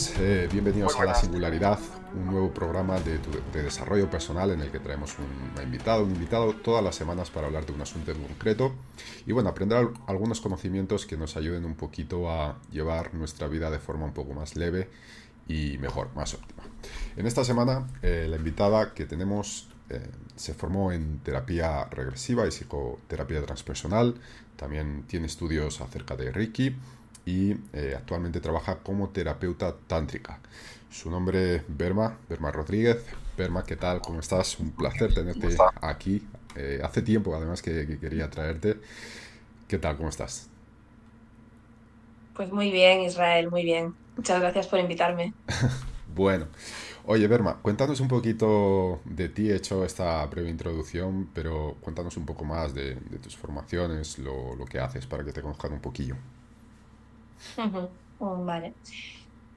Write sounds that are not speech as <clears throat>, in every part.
Buenas, eh, bienvenidos a La Singularidad, un nuevo programa de, desarrollo personal en el que traemos un invitado, un invitado todas las semanas para hablar de un asunto en concreto. Y bueno, aprender algunos conocimientos que nos ayuden un poquito a llevar nuestra vida de forma un poco más leve y mejor, más óptima. En esta semana, eh, la invitada que tenemos eh, se formó en terapia regresiva y psicoterapia transpersonal, también tiene estudios acerca de Reiki y eh, actualmente trabaja como terapeuta tántrica. Su nombre es Berma, Berma Rodríguez. Berma, ¿qué tal? ¿Cómo estás? Un placer tenerte aquí. Eh, hace tiempo además que, quería traerte. ¿Qué tal? ¿Cómo estás? Pues muy bien, Israel, muy bien. Muchas gracias por invitarme. <laughs> bueno, oye, Berma, cuéntanos un poquito de ti. He hecho esta breve introducción, pero cuéntanos un poco más de, tus formaciones, lo, lo que haces para que te conozcan un poquillo. Vale.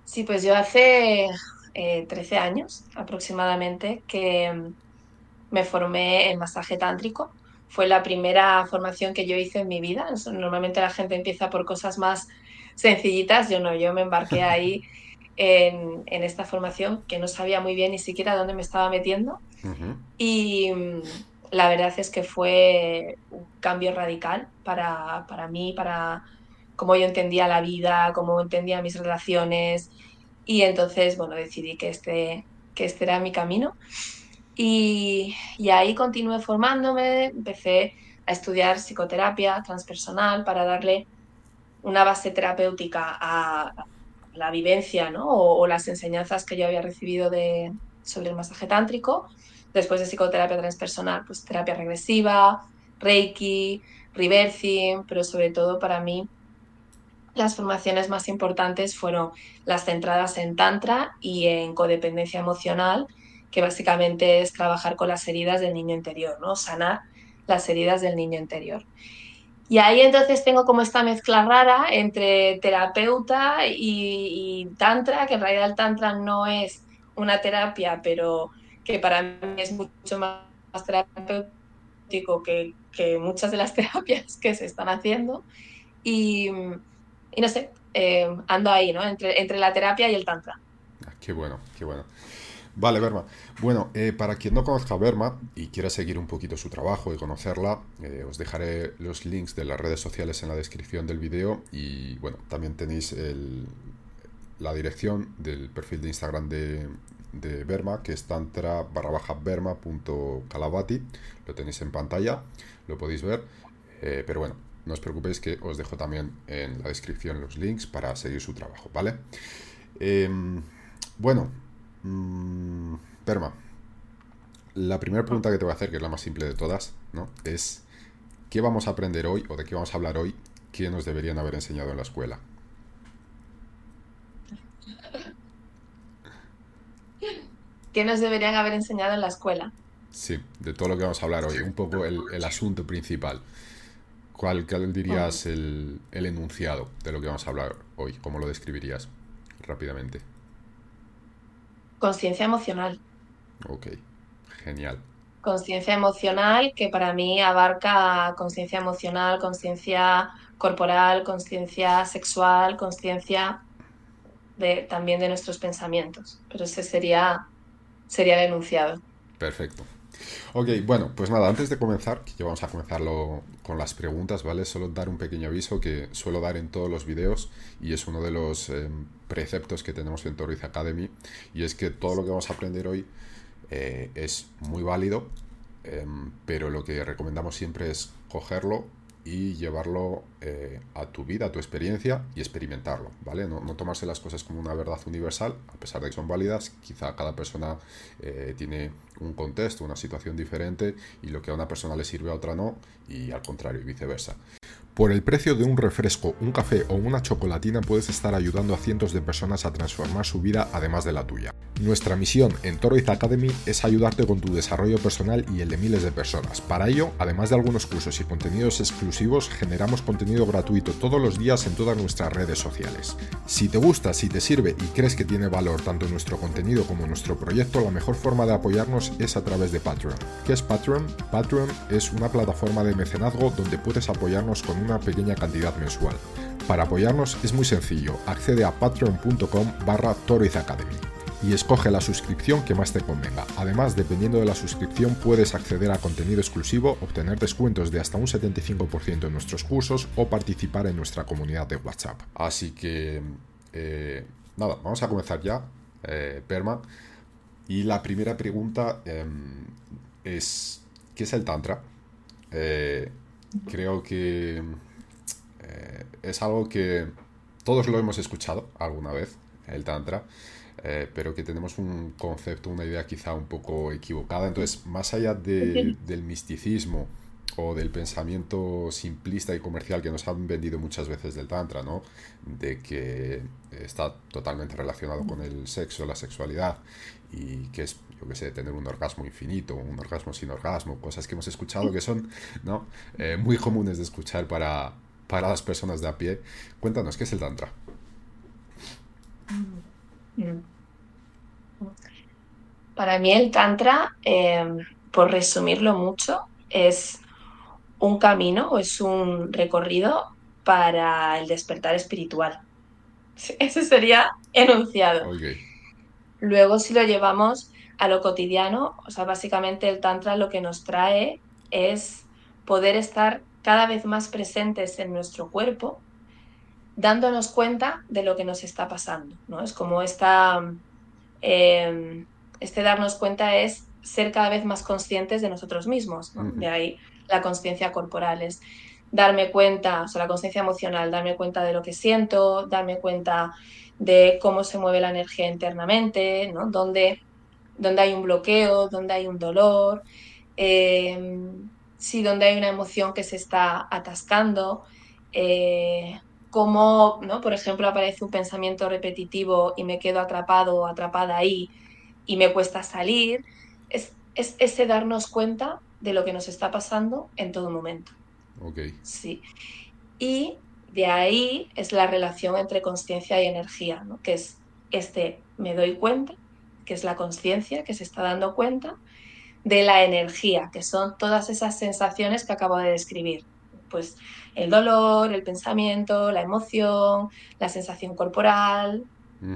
Sí, pues yo hace 13 eh, años aproximadamente que mm, me formé en masaje tántrico. Fue la primera formación que yo hice en mi vida. Normalmente la gente empieza por cosas más sencillitas. Yo no, yo me embarqué <laughs> ahí en, esta formación que no sabía muy bien ni siquiera dónde me estaba metiendo. Y mm, la verdad es que fue un cambio radical para, para mí, para cómo yo entendía la vida, cómo entendía mis relaciones y entonces, bueno, decidí que este, que este era mi camino y, y ahí continué formándome, empecé a estudiar psicoterapia transpersonal para darle una base terapéutica a la vivencia ¿no? o, las enseñanzas que yo había recibido de, sobre el masaje tántrico. Después de psicoterapia transpersonal, pues terapia regresiva, reiki, reversing, pero sobre todo para mí las formaciones más importantes fueron las centradas en Tantra y en codependencia emocional, que básicamente es trabajar con las heridas del niño interior, ¿no? Sanar las heridas del niño interior. Y ahí entonces tengo como esta mezcla rara entre terapeuta y, tantra, que en realidad el tantra no es una terapia, pero que para mí es mucho más terapéutico que, que muchas de las <laughs> terapias que se están haciendo. Y, y no sé, eh, ando ahí, ¿no? Entre, entre la terapia y el tantra. Ah, qué bueno, qué bueno. Vale, Berma. Bueno, eh, para quien no conozca a Berma y quiera seguir un poquito su trabajo y conocerla, eh, os dejaré los links de las redes sociales en la descripción del vídeo y bueno, también tenéis la dirección del perfil de Instagram de, de Berma, que es tantra barra baja berma.calabati. Lo tenéis en pantalla, lo podéis ver. pero bueno, no os preocupéis que os dejo también en la descripción los links para seguir su trabajo, ¿vale? Em, bueno, mmm, Perma, la primera pregunta que te voy a hacer, que es la más simple de todas, ¿no? Es, ¿qué vamos a aprender hoy o de qué vamos a hablar hoy que nos deberían haber enseñado en la escuela? ¿Qué nos deberían haber enseñado en la escuela? Sí, de todo lo que vamos a hablar hoy, un poco el, el asunto principal. ¿Cuál, dirías el, enunciado de lo que vamos a hablar hoy? ¿Cómo lo describirías rápidamente? Conciencia emocional. Ok, genial. Conciencia emocional que para mí abarca conciencia emocional, conciencia corporal, conciencia sexual, conciencia de, también de nuestros pensamientos. Pero ese sería, sería el enunciado. Perfecto. Ok, bueno, pues nada, antes de comenzar, que ya vamos a comenzarlo con las preguntas, ¿vale? Solo dar un pequeño aviso que suelo dar en todos los vídeos y es uno de los em, preceptos que tenemos en Torriz Academy y es que todo lo que vamos a aprender hoy eh, es muy válido em, pero lo que recomendamos siempre es cogerlo y llevarlo eh, a tu vida, a tu experiencia y experimentarlo, ¿vale? No, tomarse las cosas como una verdad universal, a pesar de que son válidas, quizá cada persona eh, tiene un contexto, una situación diferente y lo que a una persona le sirve a otra no y al contrario y viceversa. Por el precio de un refresco, un café o una chocolatina puedes estar ayudando a cientos de personas a transformar su vida además de la tuya. Nuestra misión en Toroiz Academy es ayudarte con tu desarrollo personal y el de miles de personas. Para ello, además de algunos cursos y contenidos exclusivos, generamos contenido gratuito todos los días en todas nuestras redes sociales. Si te gusta, si te sirve y crees que tiene valor tanto nuestro contenido como nuestro proyecto, la mejor forma de apoyarnos es a través de Patreon. ¿Qué es Patreon? Patreon es una plataforma de mecenazgo donde puedes apoyarnos con una pequeña cantidad mensual. Para apoyarnos es muy sencillo, accede a patreon.com barra Academy y escoge la suscripción que más te convenga. Además, dependiendo de la suscripción, puedes acceder a contenido exclusivo, obtener descuentos de hasta un 75% en nuestros cursos o participar en nuestra comunidad de WhatsApp. Así que, eh, nada, vamos a comenzar ya, eh, Perma. Y la primera pregunta em, es, ¿qué es el Tantra? Creo que eh, es algo que todos lo hemos escuchado alguna vez, el Tantra, eh, pero que tenemos un concepto, una idea quizá un poco equivocada. Entonces, más allá del misticismo o del pensamiento simplista y comercial que nos han vendido muchas veces del Tantra, ¿no? De que está totalmente relacionado con el sexo, la sexualidad y que es, yo qué sé, tener un orgasmo infinito, un orgasmo sin orgasmo, cosas que hemos escuchado que son ¿no? Eh, muy comunes de escuchar para, para las personas de a pie. Cuéntanos, ¿qué es el Tantra? Para mí el Tantra, em, por resumirlo mucho, es un camino o es un recorrido para el despertar espiritual. <laughs> Ese sería enunciado. Luego, si lo llevamos a lo cotidiano, o sea, básicamente el Tantra lo que nos trae es poder estar cada vez más presentes en nuestro cuerpo, dándonos cuenta de lo que nos está pasando. ¿no? Es como esta, em, este darnos cuenta es ser cada vez más conscientes de nosotros mismos. De ahí la conciencia corporal es darme cuenta, o sea, la conciencia emocional, darme cuenta de lo que siento, darme cuenta de cómo se mueve la energía internamente, ¿no? Dónde, hay un bloqueo, dónde hay un dolor, eh, si donde hay una emoción que se está atascando, eh, cómo, ¿no? por ejemplo, aparece un pensamiento repetitivo y me quedo atrapado o atrapada ahí y me cuesta salir, es, es ese darnos cuenta de lo que nos está pasando en todo momento. Ok. Sí. Y de ahí es la relación entre conciencia y energía, ¿no? que es este me doy cuenta, que es la conciencia que se está dando cuenta, de la energía, que son todas esas sensaciones que acabo de describir. Pues el dolor, el pensamiento, la emoción, la sensación corporal.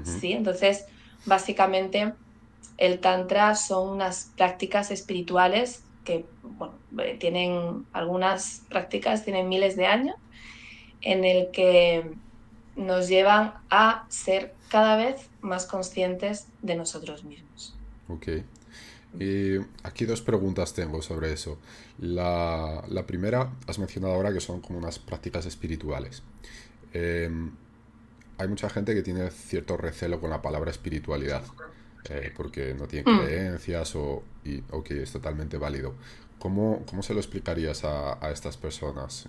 ¿sí? Entonces, básicamente, el Tantra son unas prácticas espirituales que, bueno, eh, tienen algunas prácticas, tienen miles de años en el que nos llevan a ser cada vez más conscientes de nosotros mismos. Ok. Y aquí dos preguntas tengo sobre eso. La, primera, has mencionado ahora que son como unas prácticas espirituales. Em, hay mucha gente que tiene cierto recelo con la palabra espiritualidad, eh, porque no tiene hmm. creencias o, y, ok, es totalmente válido. ¿Cómo, cómo se lo explicarías a, a estas personas?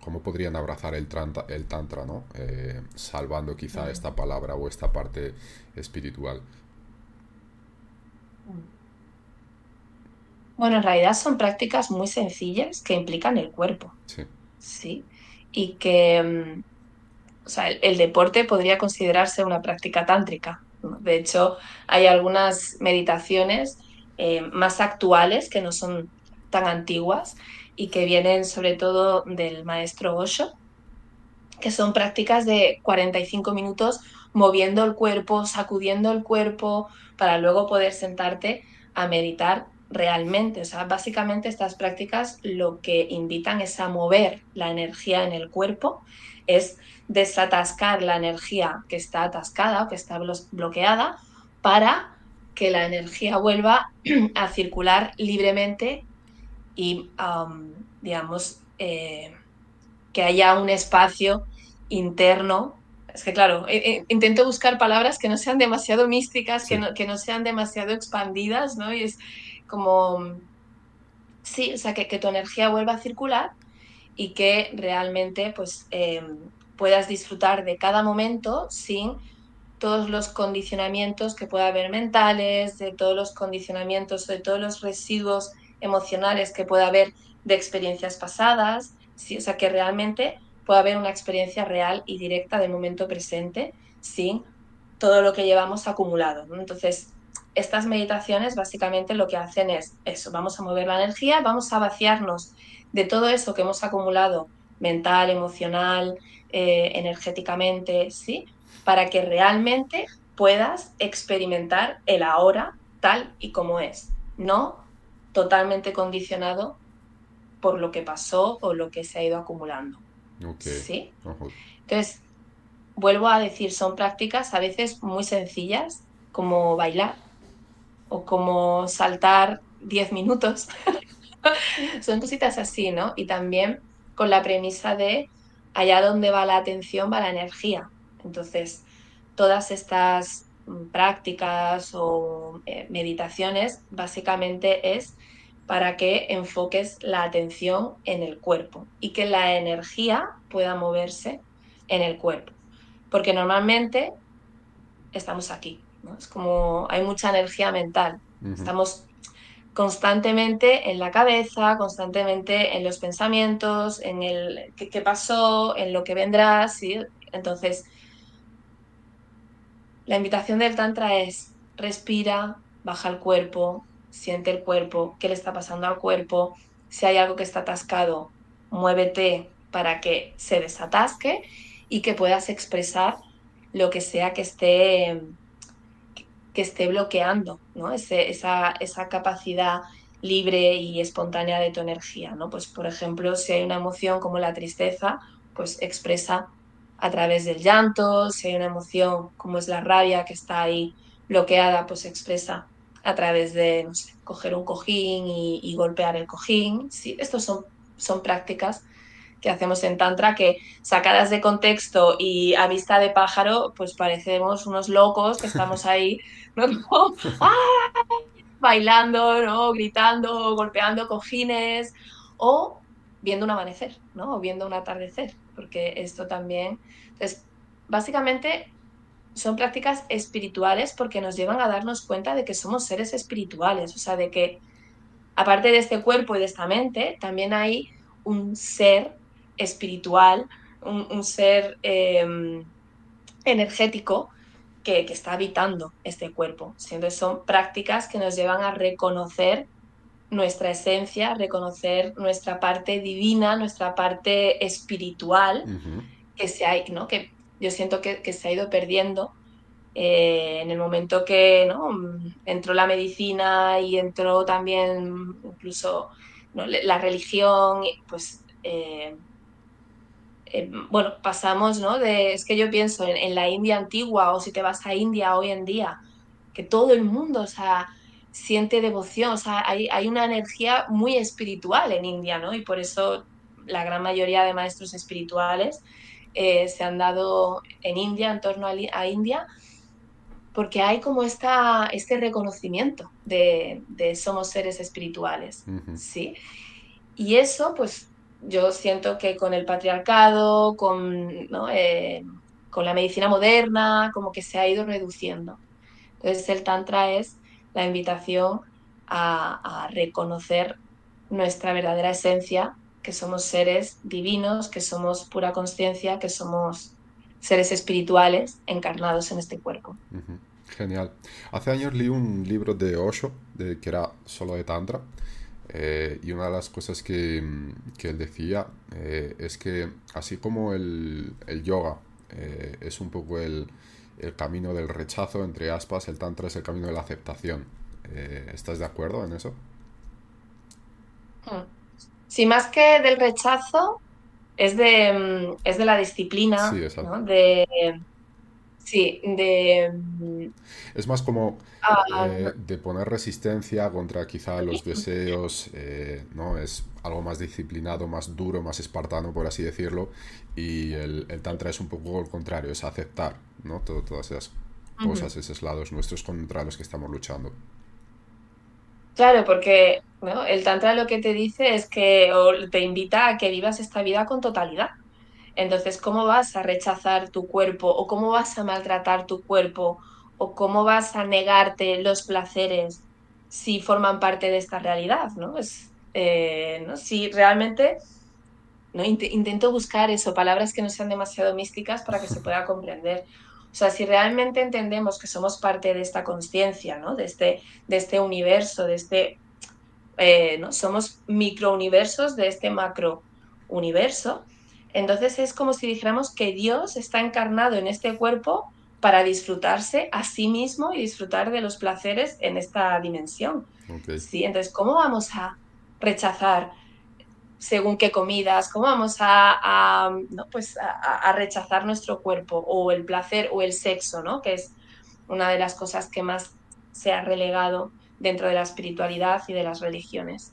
Cómo podrían abrazar el, el tantra, ¿no? Eh, salvando quizá esta palabra o esta parte espiritual. Bueno, en realidad son prácticas muy sencillas que implican el cuerpo. Sí. Sí. Y que, mm, o sea, el, deporte podría considerarse una práctica tántrica. De hecho, hay algunas meditaciones eh, más actuales que no son tan antiguas y que vienen sobre todo del maestro Osho, que son prácticas de 45 minutos moviendo el cuerpo, sacudiendo el cuerpo, para luego poder sentarte a meditar realmente. O sea, básicamente estas prácticas lo que invitan es a mover la energía en el cuerpo, es desatascar la energía que está atascada o que está bloqueada para que la energía vuelva <clears throat> a circular libremente y, digamos, eh, que haya un espacio interno. Es que, claro, eh, eh, intento buscar palabras que no sean demasiado místicas, que, no, que, no, sean demasiado expandidas, ¿no? Y es como, sí, o sea, que, que tu energía vuelva a circular y que realmente, pues, em, puedas disfrutar de cada momento sin todos los condicionamientos que pueda haber mentales, de todos los condicionamientos, de todos los residuos emocionales que pueda haber de experiencias pasadas, o sea, que realmente pueda haber una experiencia real y directa del momento presente sin todo lo que llevamos acumulado. Entonces, estas meditaciones básicamente lo que hacen es eso, vamos a mover la energía, vamos a vaciarnos de todo eso que hemos acumulado mental, emocional, eh, energéticamente, ¿sí? Para que realmente puedas experimentar el ahora tal y como es, no totalmente condicionado por lo que pasó o lo que se ha ido acumulando. ¿Sí? Entonces, vuelvo a decir, son prácticas a veces muy sencillas, como bailar o como saltar 10 minutos. <laughs> son cositas así, ¿no? Y también con la premisa de allá donde va la atención va la energía. Entonces, todas estas prácticas o eh, meditaciones básicamente es para que enfoques la atención en el cuerpo y que la energía pueda moverse en el cuerpo. Porque normalmente estamos aquí, es como hay mucha energía mental, estamos constantemente en la cabeza, constantemente en los pensamientos, en el qué, pasó, en lo que vendrá, ¿sí? Entonces, la invitación del Tantra es respira, baja el cuerpo, siente el cuerpo, qué le está pasando al cuerpo, si hay algo que está atascado, muévete para que se desatasque y que puedas expresar lo que sea que esté, que esté bloqueando, ¿no? esa, esa capacidad libre y espontánea de tu energía, ¿no? Pues por ejemplo, si hay una emoción como la tristeza, pues expresa a través del llanto, si hay una emoción como es la rabia que está ahí bloqueada, pues expresa a través de, no sé, coger un cojín y, golpear el cojín. Sí, estos son, son prácticas que hacemos en Tantra que sacadas de contexto y a vista de pájaro, pues parecemos unos locos que estamos ahí, <laughs> ¿no? <laughs> Bailando, ¿no? gritando, golpeando cojines o viendo un amanecer, ¿no? o viendo un atardecer, porque esto también... Entonces, básicamente son prácticas espirituales porque nos llevan a darnos cuenta de que somos seres espirituales, o sea, de que aparte de este cuerpo y de esta mente, también hay un ser espiritual, un, ser em, energético que, está habitando este cuerpo. Entonces son prácticas que nos llevan a reconocer nuestra esencia, reconocer nuestra parte divina, nuestra parte espiritual, que, se ¿no? que yo siento que, se ha ido perdiendo eh, en el momento que ¿no? entró la medicina y entró también incluso la religión, pues eh, eh, bueno, pasamos, ¿no? De, es que yo pienso en, la India antigua o si te vas a India hoy en día, que todo el mundo, o sea, siente devoción, o sea, hay, hay una energía muy espiritual en India, ¿no? Y por eso la gran mayoría de maestros espirituales eh, se han dado en India, en torno a, India, porque hay como esta, este reconocimiento de, somos seres espirituales, ¿sí? Y eso, pues, yo siento que con el patriarcado, con, eh, con la medicina moderna, como que se ha ido reduciendo. Entonces el Tantra es la invitación a reconocer nuestra verdadera esencia que somos seres divinos, que somos pura conciencia, que somos seres espirituales encarnados en este cuerpo. Genial. Hace años leí un libro de Osho, de, que era solo de Tantra, eh, y una de las cosas que, él decía eh, es que así como el, yoga eh, es un poco el, camino del rechazo, entre aspas, el Tantra es el camino de la aceptación. ¿Estás de acuerdo en eso? Hmm. Sí, más que del rechazo, es de, mm, es de la disciplina, sí, De, Sí, de... Es más como ah, eh, de poner resistencia contra quizá los deseos, eh, ¿no? Es algo más disciplinado, más duro, más espartano, por así decirlo. Y el, tantra es un poco lo contrario, es aceptar, ¿no? todas esas cosas, esos lados nuestros contra los que estamos luchando. Claro, porque el tantra lo que te dice es que o te invita a que vivas esta vida con totalidad. Entonces, ¿cómo vas a rechazar tu cuerpo o cómo vas a maltratar tu cuerpo o cómo vas a negarte los placeres si forman parte de esta realidad? ¿no? Es, eh, ¿no? Si realmente ¿no? intento buscar eso, palabras que no sean demasiado místicas para que se pueda comprender. O sea, si realmente entendemos que somos parte de esta conciencia, ¿no? de, este, de este universo, de este, eh, ¿no? somos microuniversos de este macro universo, entonces es como si dijéramos que Dios está encarnado en este cuerpo para disfrutarse a sí mismo y disfrutar de los placeres en esta dimensión. ¿Sí? Entonces, ¿cómo vamos a rechazar según qué comidas, cómo vamos a, pues a, rechazar nuestro cuerpo o el placer o el sexo, ¿no? que es una de las cosas que más se ha relegado dentro de la espiritualidad y de las religiones.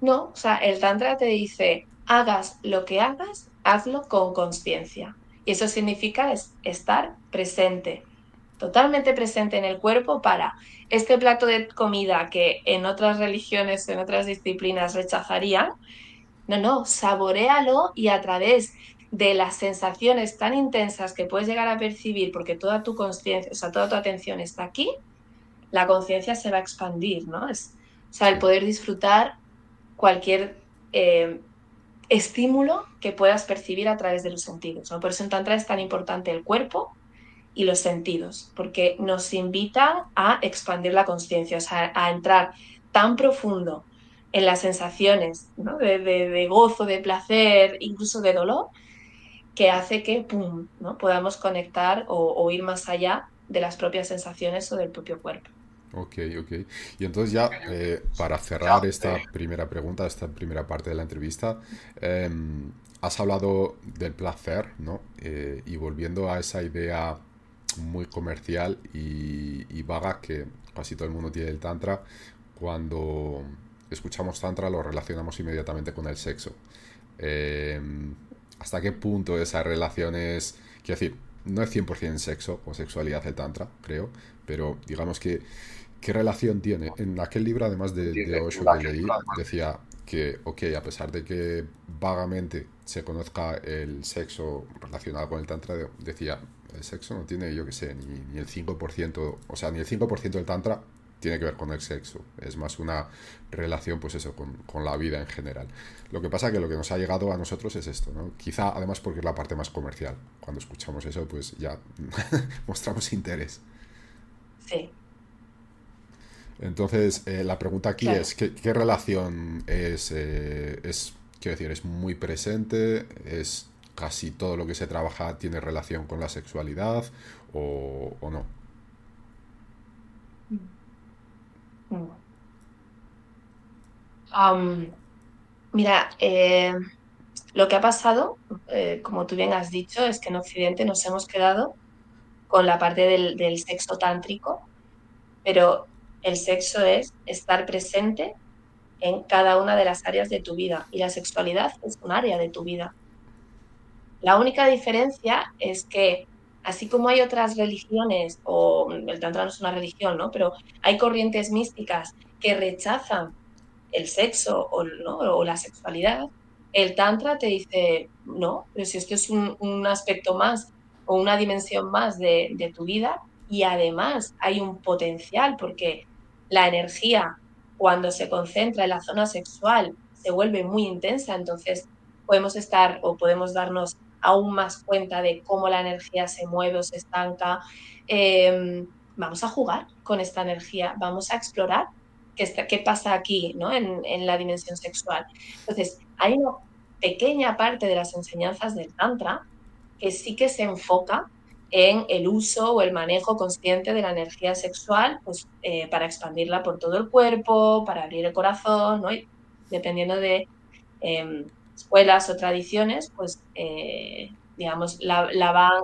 No, o sea, el Tantra te dice, hagas lo que hagas, hazlo con conciencia. Y eso significa estar presente, totalmente presente en el cuerpo para este plato de comida que en otras religiones, en otras disciplinas rechazarían, no, no, saborealo y a través de las sensaciones tan intensas que puedes llegar a percibir, porque toda tu conciencia, o sea, toda tu atención está aquí, la conciencia se va a expandir, ¿no? Es, o sea, el poder disfrutar cualquier eh, estímulo que puedas percibir a través de los sentidos. ¿no? Por eso en Tantra es tan importante el cuerpo y los sentidos, porque nos invita a expandir la conciencia, o sea, a entrar tan profundo en las sensaciones de, gozo, de placer, incluso de dolor, que hace que pum, ¿no? podamos conectar o, ir más allá de las propias sensaciones o del propio cuerpo. Ok, ok. Y entonces ya, eh, para cerrar esta primera pregunta, esta primera parte de la entrevista, em, has hablado del placer, ¿no? Eh, y volviendo a esa idea muy comercial y, y, vaga que casi todo el mundo tiene del Tantra, cuando escuchamos Tantra lo relacionamos inmediatamente con el sexo. Em, ¿Hasta qué punto esa relación es, quiero decir, no es 100% sexo o sexualidad el Tantra, creo, pero digamos que, ¿qué relación tiene? En aquel libro, además de, de Osho que leí, decía que, ok, a pesar de que vagamente se conozca el sexo relacionado con el Tantra, decía, el sexo no tiene, yo qué sé, ni, ni el 5%, o sea, ni el 5% del Tantra tiene que ver con el sexo, es más una relación, pues eso, con, la vida en general. Lo que pasa que lo que nos ha llegado a nosotros es esto, ¿no? Quizá además porque es la parte más comercial. Cuando escuchamos eso, pues ya <laughs> mostramos interés. Sí. Entonces, eh, la pregunta aquí es, ¿qué, relación es, eh, es, quiero decir, es muy presente? ¿Es casi todo lo que se trabaja tiene relación con la sexualidad o, o no? mira, eh, lo que ha pasado, como tú bien has dicho, es que en Occidente nos hemos quedado con la parte del, sexo tántrico, pero el sexo es estar presente en cada una de las áreas de tu vida y la sexualidad es un área de tu vida. La única diferencia es que así como hay otras religiones, o el Tantra no es una religión, ¿no? Pero hay corrientes místicas que rechazan el sexo o, la sexualidad, el Tantra te dice, no, pero si esto es un, aspecto más o una dimensión más de, de, tu vida y además hay un potencial porque la energía cuando se concentra en la zona sexual se vuelve muy intensa, entonces podemos estar o podemos darnos aún más cuenta de cómo la energía se mueve o se estanca. Em, vamos a jugar con esta energía, vamos a explorar qué, qué pasa aquí ¿no? en, en, la dimensión sexual. Entonces, hay una pequeña parte de las enseñanzas del Tantra que sí que se enfoca en el uso o el manejo consciente de la energía sexual pues, eh, para expandirla por todo el cuerpo, para abrir el corazón, ¿no? dependiendo de em, escuelas o tradiciones, pues, eh, digamos, la, van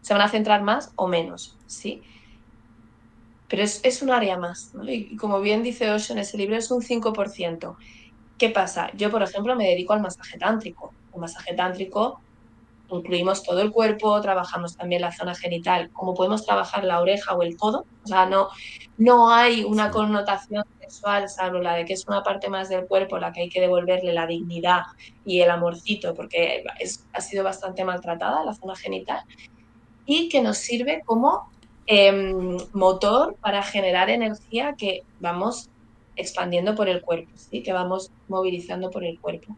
se van a centrar más o menos, ¿sí? Pero es, un área más, Y como bien dice Osho en ese libro, es un 5%. ¿Qué pasa? Yo, por ejemplo, me dedico al masaje tántrico. El masaje tántrico incluimos todo el cuerpo, trabajamos también la zona genital, como podemos trabajar la oreja o el codo. O sea, no, no hay una connotación sexual, salvo la de que es una parte más del cuerpo la que hay que devolverle la dignidad y el amorcito, porque ha sido bastante maltratada la zona genital, y que nos sirve como em, motor para generar energía que vamos expandiendo por el cuerpo, ¿sí? que vamos movilizando por el cuerpo.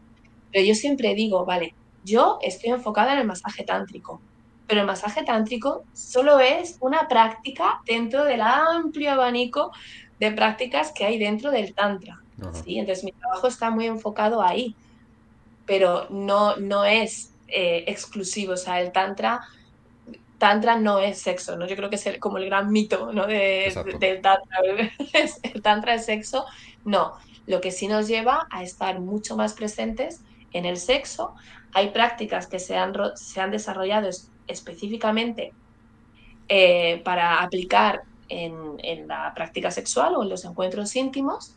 Pero yo siempre digo, vale, yo estoy enfocada en el masaje tántrico, pero el masaje tántrico solo es una práctica dentro del amplio abanico de prácticas que hay dentro del tantra. ¿sí? Entonces mi trabajo está muy enfocado ahí, pero no, no es eh, exclusivo. O sea, el tantra, tantra no es sexo, ¿no? Yo creo que es como el gran mito ¿no? de, del tantra. <laughs> el tantra es sexo. No, lo que sí nos lleva a estar mucho más presentes en el sexo, hay prácticas que se han, se han desarrollado específicamente eh, para aplicar en, la práctica sexual o en los encuentros íntimos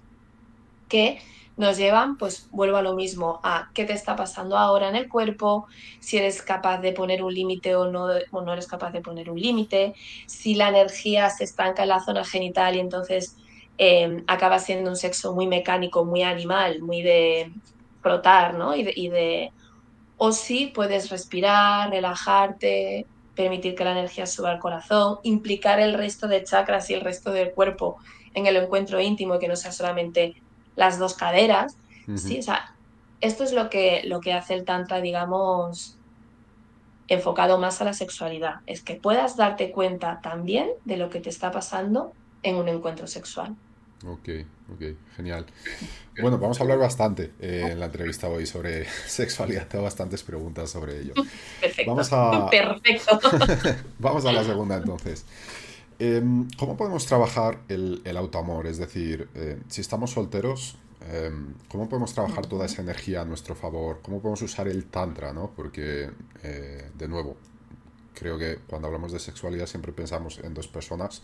que nos llevan, pues vuelvo a lo mismo, a qué te está pasando ahora en el cuerpo, si eres capaz de poner un límite o no, o no eres capaz de poner un límite, si la energía se estanca en la zona genital y entonces eh, acaba siendo un sexo muy mecánico, muy animal, muy de frotar, ¿no? Y de o si puedes respirar, relajarte, permitir que la energía suba al corazón, implicar el resto de chakras y el resto del cuerpo en el encuentro íntimo, que no sea solamente las dos caderas. ¿sí? O sea, esto es lo que, lo que hace el Tantra, digamos, enfocado más a la sexualidad. Es que puedas darte cuenta también de lo que te está pasando en un encuentro sexual. Ok, ok, genial. Bueno, vamos a hablar bastante eh, en la entrevista hoy sobre <laughs> sexualidad. Tengo bastantes preguntas sobre ello. Perfecto. Vamos a... <laughs> Perfecto. <laughs> vamos a la segunda entonces. Em, ¿Cómo podemos trabajar el, el autoamor? Es decir, eh, si estamos solteros, em, ¿cómo podemos trabajar toda esa energía a nuestro favor? ¿Cómo podemos usar el tantra? ¿no? Porque, eh, de nuevo, creo que cuando hablamos de sexualidad siempre pensamos en dos personas,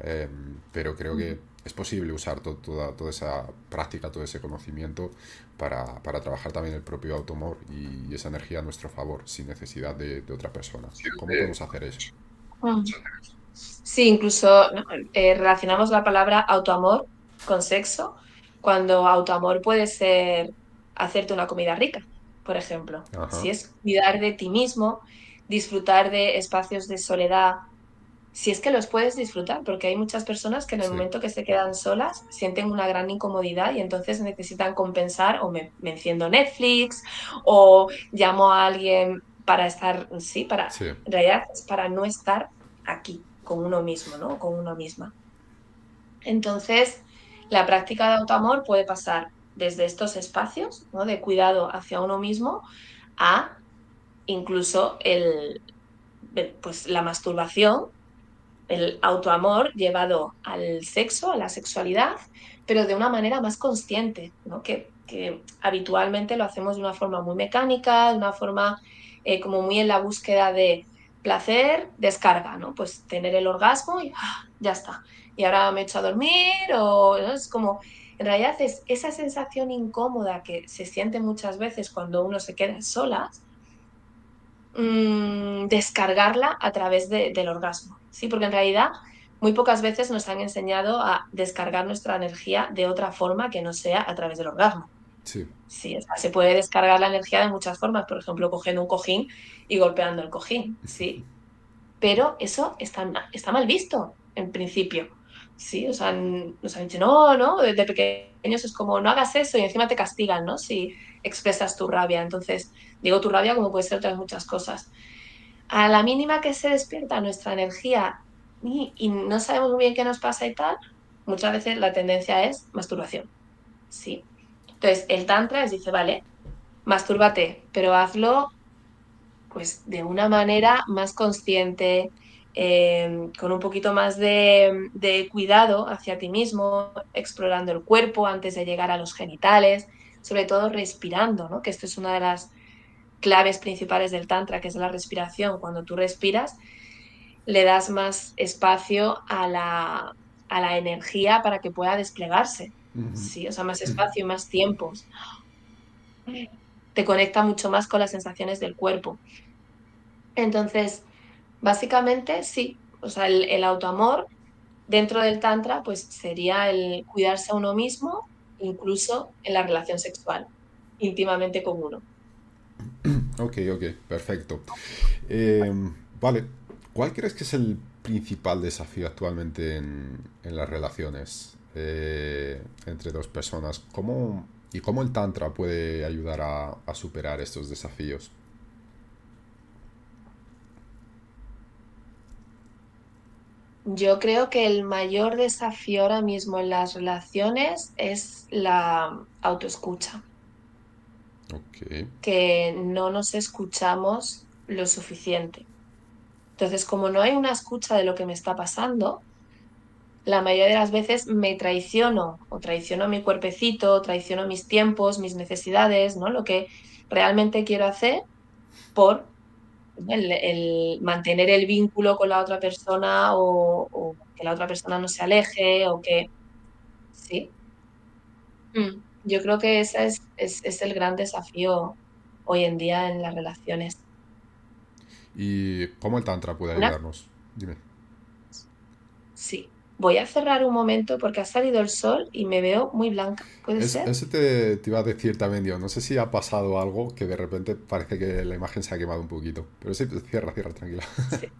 em, pero creo que es posible usar toda, toda esa práctica, todo ese conocimiento para, trabajar también el propio automor y, esa energía a nuestro favor, sin necesidad de, otra persona. ¿Cómo podemos hacer eso? Mm. Sí, incluso eh, relacionamos la palabra autoamor con sexo, cuando autoamor puede ser hacerte una comida rica, por ejemplo. Si es cuidar de ti mismo, disfrutar de espacios de soledad, si es que los puedes disfrutar, porque hay muchas personas que en el momento que se quedan solas sienten una gran incomodidad y entonces necesitan compensar o me, enciendo Netflix o llamo a alguien para estar, sí, para, en realidad es para no estar aquí con uno mismo, ¿no? Con uno misma. Entonces, la práctica de autoamor puede pasar desde estos espacios, ¿no? De cuidado hacia uno mismo a incluso el, pues, la masturbación, el autoamor llevado al sexo, a la sexualidad, pero de una manera más consciente, ¿no? que, habitualmente lo hacemos de una forma muy mecánica, de una forma eh, como muy en la búsqueda de placer, descarga, ¿no? Pues tener el orgasmo y ¡ah! ya está. Y ahora me echo a dormir o es como, en realidad es esa sensación incómoda que se siente muchas veces cuando uno se queda solas, Mm, descargarla a través del orgasmo, ¿sí? Porque en realidad muy pocas veces nos han enseñado a descargar nuestra energía de otra forma que no sea a través del orgasmo. Sí. sí se puede descargar la energía de muchas formas, por ejemplo, cogiendo un cojín y golpeando el cojín, sí. Pero eso está, está mal visto en principio. Sí, o sea, nos han dicho, no, no, desde pequeños es como, no hagas eso y encima te castigan, ¿no? Si expresas tu rabia. Entonces, digo tu rabia como puede ser otras muchas cosas. A la mínima que se despierta nuestra energía y, no sabemos muy bien qué nos pasa y tal, muchas veces la tendencia es masturbación. Sí. Entonces, el tantra les dice, vale, mastúrbate, pero hazlo pues de una manera más consciente, Em, con un poquito más de, cuidado hacia ti mismo, explorando el cuerpo antes de llegar a los genitales, sobre todo respirando, ¿no? que esto es una de las claves principales del Tantra, que es la respiración. Cuando tú respiras, le das más espacio a la, a la energía para que pueda desplegarse. Sí, o sea, más espacio y más tiempos. Te conecta mucho más con las sensaciones del cuerpo. Entonces, básicamente sí, o sea, el, el autoamor dentro del Tantra, pues sería el cuidarse a uno mismo, incluso en la relación sexual, íntimamente con uno. <coughs> Ok, ok, perfecto. Eh, vale, ¿cuál crees que es el principal desafío actualmente en, las relaciones eh, entre dos personas? ¿Cómo, ¿Y cómo el Tantra puede ayudar a superar estos desafíos? Yo creo que el mayor desafío ahora mismo en las relaciones es la autoescucha. Que no nos escuchamos lo suficiente. Entonces, como no hay una escucha de lo que me está pasando, la mayoría de las veces me traiciono o traiciono mi cuerpecito, traiciono mis tiempos, mis necesidades, ¿no? Lo que realmente quiero hacer por el, mantener el vínculo con la otra persona o, que la otra persona no se aleje o que... Sí. Mm, yo creo que ese es, el gran desafío hoy en día en las relaciones. ¿Y cómo el Tantra puede ayudarnos? Dime. Sí. Voy a cerrar un momento porque ha salido el sol y me veo muy blanca. ¿Puede ser? Eso te, iba a decir también, Dios. No sé si ha pasado algo que de repente parece que la imagen se ha quemado un poquito. Pero sí, cierra, cierra, tranquila. Sí. <laughs>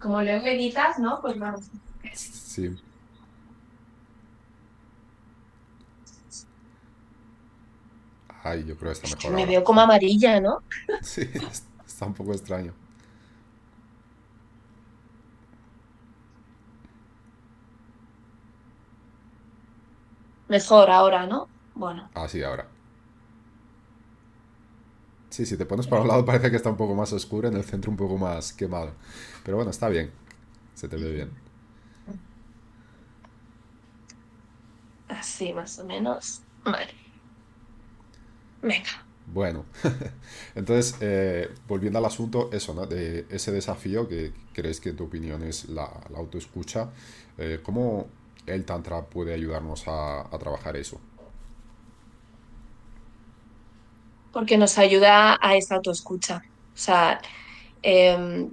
Como luego editas, ¿no? Pues vamos. Sí. Ay, yo creo que está mejor. me veo como amarilla, ¿no? <laughs> Sí, está un poco extraño. Mejor ahora, ¿no? Bueno. Ah, sí, ahora. Sí, si te pones para un lado parece que está un poco más oscuro, en el centro un poco más quemado. Pero bueno, está bien. Se te ve bien. Así, más o menos. Vale. Venga. Bueno, <laughs> entonces, eh, volviendo al asunto, eso, ¿no? De ese desafío que crees que en tu opinión es la, autoescucha, eh, ¿cómo, el Tantra puede ayudarnos a, trabajar eso? Porque nos ayuda a esa autoescucha. O sea, em,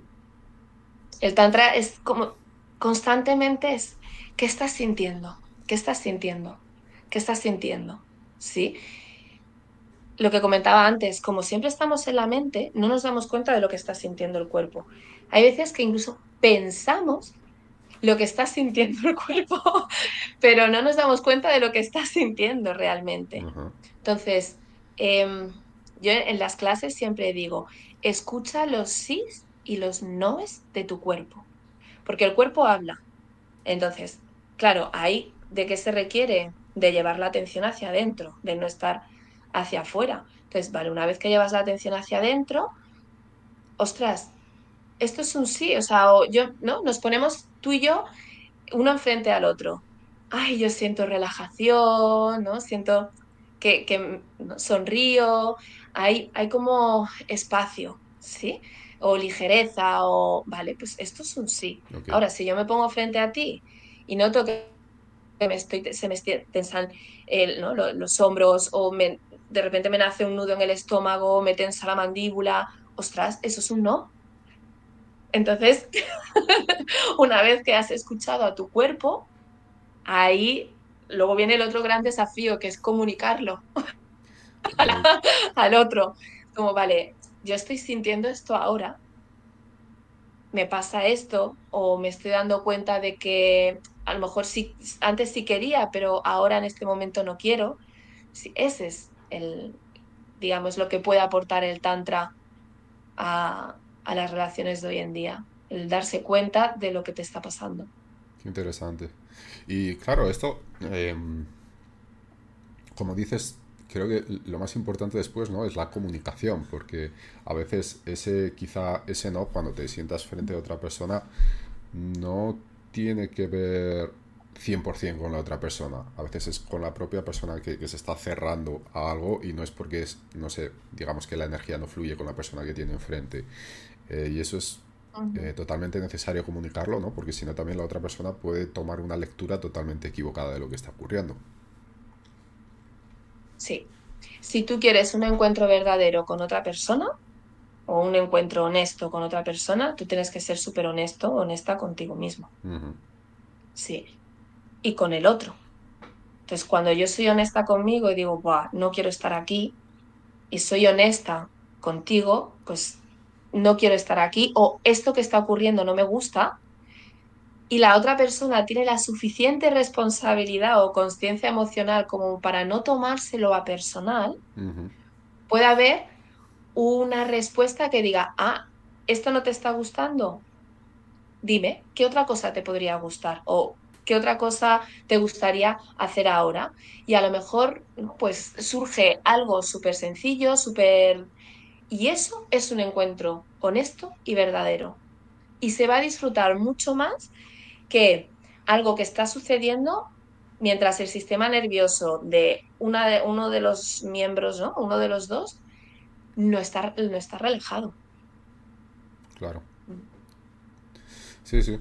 el Tantra es como constantemente es, ¿qué estás sintiendo? ¿Qué estás sintiendo? ¿Qué estás sintiendo? ¿Sí? Lo que comentaba antes, como siempre estamos en la mente, no nos damos cuenta de lo que está sintiendo el cuerpo. Hay veces que incluso pensamos lo que está sintiendo el cuerpo, <laughs> pero no nos damos cuenta de lo que está sintiendo realmente. Entonces, em, yo en las clases siempre digo, escucha los sís y los noes de tu cuerpo, porque el cuerpo habla. Entonces, claro, ahí de qué se requiere de llevar la atención hacia adentro, de no estar hacia afuera. Entonces, vale, una vez que llevas la atención hacia adentro, ostras, esto es un sí, o sea, yo, ¿no? Nos ponemos tú y yo uno enfrente al otro. Ay, yo siento relajación, ¿no? Siento que, sonrío, hay, hay como espacio, ¿sí? O ligereza, o, vale, pues esto es un sí. Ahora, si yo me pongo frente a ti y noto que me estoy, se me tensan los, hombros o de repente me nace un nudo en el estómago, me tensa la mandíbula, ostras, eso es un no. Entonces, <laughs> una vez que has escuchado a tu cuerpo, ahí luego viene el otro gran desafío, que es comunicarlo <laughs> al otro. Como, vale, yo estoy sintiendo esto ahora, me pasa esto, o me estoy dando cuenta de que a lo mejor antes sí quería, pero ahora en este momento no quiero. ese es el, digamos, lo que puede aportar el Tantra a, a las relaciones de hoy en día, el darse cuenta de lo que te está pasando. Qué interesante. Y claro, esto, em, como dices, creo que lo más importante después no es la comunicación, porque a veces ese quizá ese no cuando te sientas frente a otra persona no tiene que ver 100% con la otra persona. A veces es con la propia persona que, que, se está cerrando a algo y no es porque es, no sé, digamos que la energía no fluye con la persona que tiene enfrente. Eh, y eso es eh, totalmente necesario comunicarlo, ¿no? Porque si no también la otra persona puede tomar una lectura totalmente equivocada de lo que está ocurriendo. Sí. Si tú quieres un encuentro verdadero con otra persona o un encuentro honesto con otra persona, tú tienes que ser súper honesto, honesta contigo mismo. Sí. Y con el otro. Entonces, cuando yo soy honesta conmigo y digo, Buah, no quiero estar aquí, y soy honesta contigo, pues no quiero estar aquí, o esto que está ocurriendo no me gusta, y la otra persona tiene la suficiente responsabilidad o conciencia emocional como para no tomárselo a personal, puede haber una respuesta que diga, ah, esto no te está gustando. Dime, ¿qué otra cosa te podría gustar? O ¿qué otra cosa te gustaría hacer ahora? Y a lo mejor, pues surge algo súper sencillo, súper... Y eso es un encuentro honesto y verdadero. Y se va a disfrutar mucho más que algo que está sucediendo mientras el sistema nervioso de, una de uno de los miembros, ¿no? uno de los dos, no está, no está relajado. Claro. Mm. Sí, sí.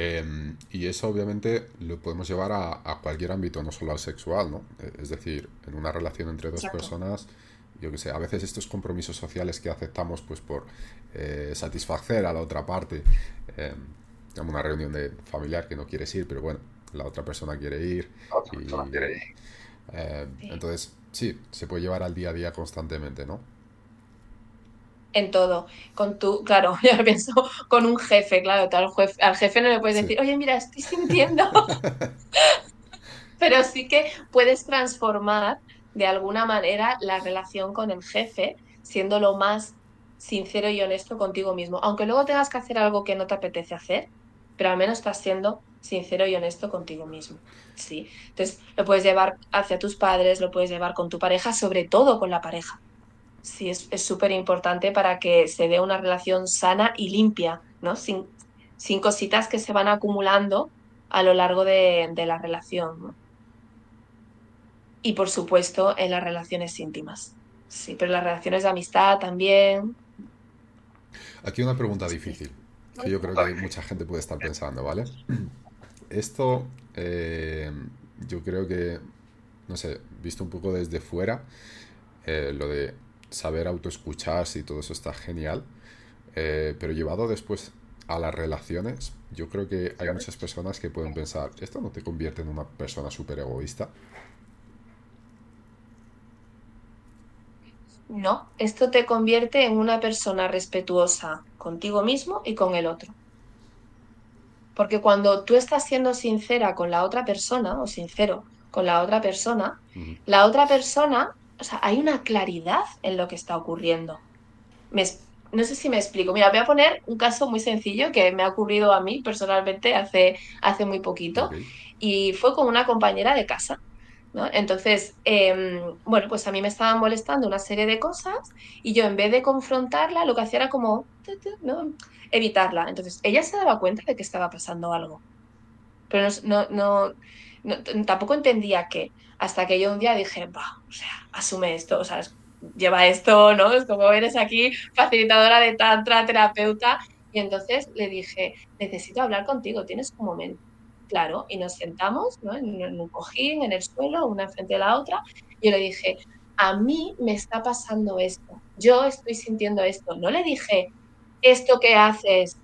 Em, y eso obviamente lo podemos llevar a, cualquier ámbito, no solo al sexual, ¿no? E, es decir, en una relación entre dos personas, yo que sé, a veces estos compromisos sociales que aceptamos pues por eh, satisfacer a la otra parte, eh, una reunión de familiar que no quieres ir, pero bueno, la otra persona quiere ir. Eh, entonces, sí, se puede llevar al día a día constantemente, ¿no? En todo. Con tu, claro, <laughs> ya pienso, con un jefe, claro, al, jefe, al jefe no le puedes decir, oye, mira, estoy sintiendo. <laughs> pero sí que puedes transformar de alguna manera la relación con el jefe, siendo lo más sincero y honesto contigo mismo. Aunque luego tengas que hacer algo que no te apetece hacer, pero al menos estás siendo sincero y honesto contigo mismo. Sí. Entonces, lo puedes llevar hacia tus padres, lo puedes llevar con tu pareja, sobre todo con la pareja. Sí, es súper importante para que se dé una relación sana y limpia, ¿no? Sin, sin cositas que se van acumulando a lo largo de, la relación. Y por supuesto, en las relaciones íntimas. Sí, pero las relaciones de amistad también. Aquí una pregunta difícil que yo creo que mucha gente puede estar pensando, ¿vale? Esto, eh, yo creo que, no sé, visto un poco desde fuera, eh, lo de saber autoescucharse y todo eso está genial, eh, pero llevado después a las relaciones, yo creo que hay muchas personas que pueden pensar, ¿esto no te convierte en una persona súper egoísta? No, esto te convierte en una persona respetuosa contigo mismo y con el otro. Porque cuando tú estás siendo sincera con la otra persona o sincero con la otra persona, la otra persona, o sea, hay una claridad en lo que está ocurriendo. no sé si me explico. Mira, voy a poner un caso muy sencillo que me ha ocurrido a mí personalmente hace, hace muy poquito. Y fue con una compañera de casa. Entonces, em, bueno, pues a mí me estaban molestando una serie de cosas y yo en vez de confrontarla, lo que hacía era como evitarla. Entonces, ella se daba cuenta de que estaba pasando algo, pero no, no, tampoco entendía qué, hasta que yo un día dije, va, o sea, asume esto, o sea, lleva esto, ¿no? Es como eres aquí facilitadora de tantra, terapeuta. Y entonces le dije, necesito hablar contigo, tienes un momento claro, y nos sentamos en, un cojín, en el suelo, una frente a la otra, y yo le dije, a mí me está pasando esto, yo estoy sintiendo esto. No le dije, esto que haces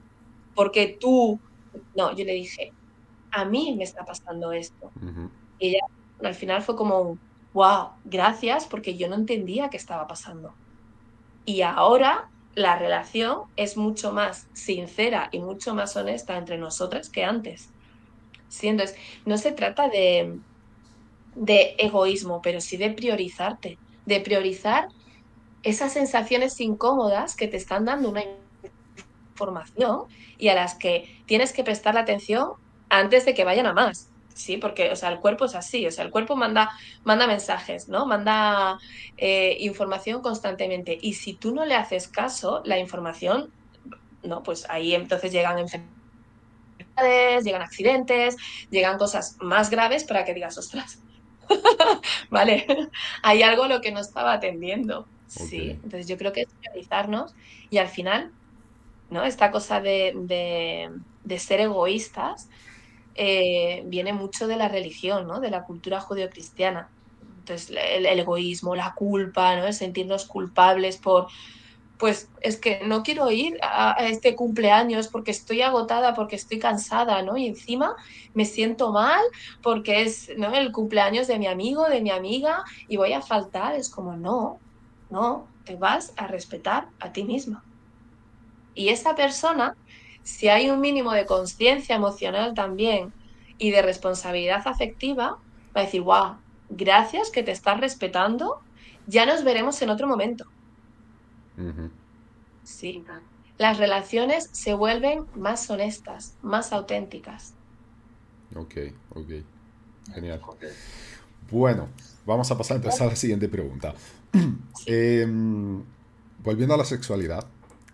porque tú, no, yo le dije, a mí me está pasando esto. Y ella al final fue como, wow, gracias, porque yo no entendía qué estaba pasando. Y ahora la relación es mucho más sincera y mucho más honesta entre nosotras que antes. Siendo no se trata de, de egoísmo, pero sí de priorizarte, de priorizar esas sensaciones incómodas que te están dando una información y a las que tienes que prestar la atención antes de que vayan a más. Sí, porque o sea, el cuerpo es así, o sea, el cuerpo manda, manda mensajes, ¿no? Manda eh, información constantemente. Y si tú no le haces caso, la información, no, pues ahí entonces llegan enfermedades llegan accidentes, llegan cosas más graves para que digas, ostras, <laughs> vale, hay algo lo que no estaba atendiendo. Sí, entonces yo creo que es realizarnos y al final ¿no? Esta cosa de, ser egoístas eh, viene mucho de la religión, ¿no? De la cultura judeocristiana. Entonces, el, egoísmo, la culpa, ¿no? El sentirnos culpables por, pues es que no quiero ir a, este cumpleaños porque estoy agotada, porque estoy cansada, ¿no? Y encima me siento mal porque es ¿no? el cumpleaños de mi amigo, de mi amiga, y voy a faltar. Es como, no, no, te vas a respetar a ti misma. Y esa persona, si hay un mínimo de conciencia emocional también y de responsabilidad afectiva, va a decir, wow, gracias que te estás respetando, ya nos veremos en otro momento. Sí. Las relaciones se vuelven más honestas, más auténticas. Ok, ok. Genial. Bueno, vamos a pasar entonces a la siguiente pregunta. Em, volviendo a la sexualidad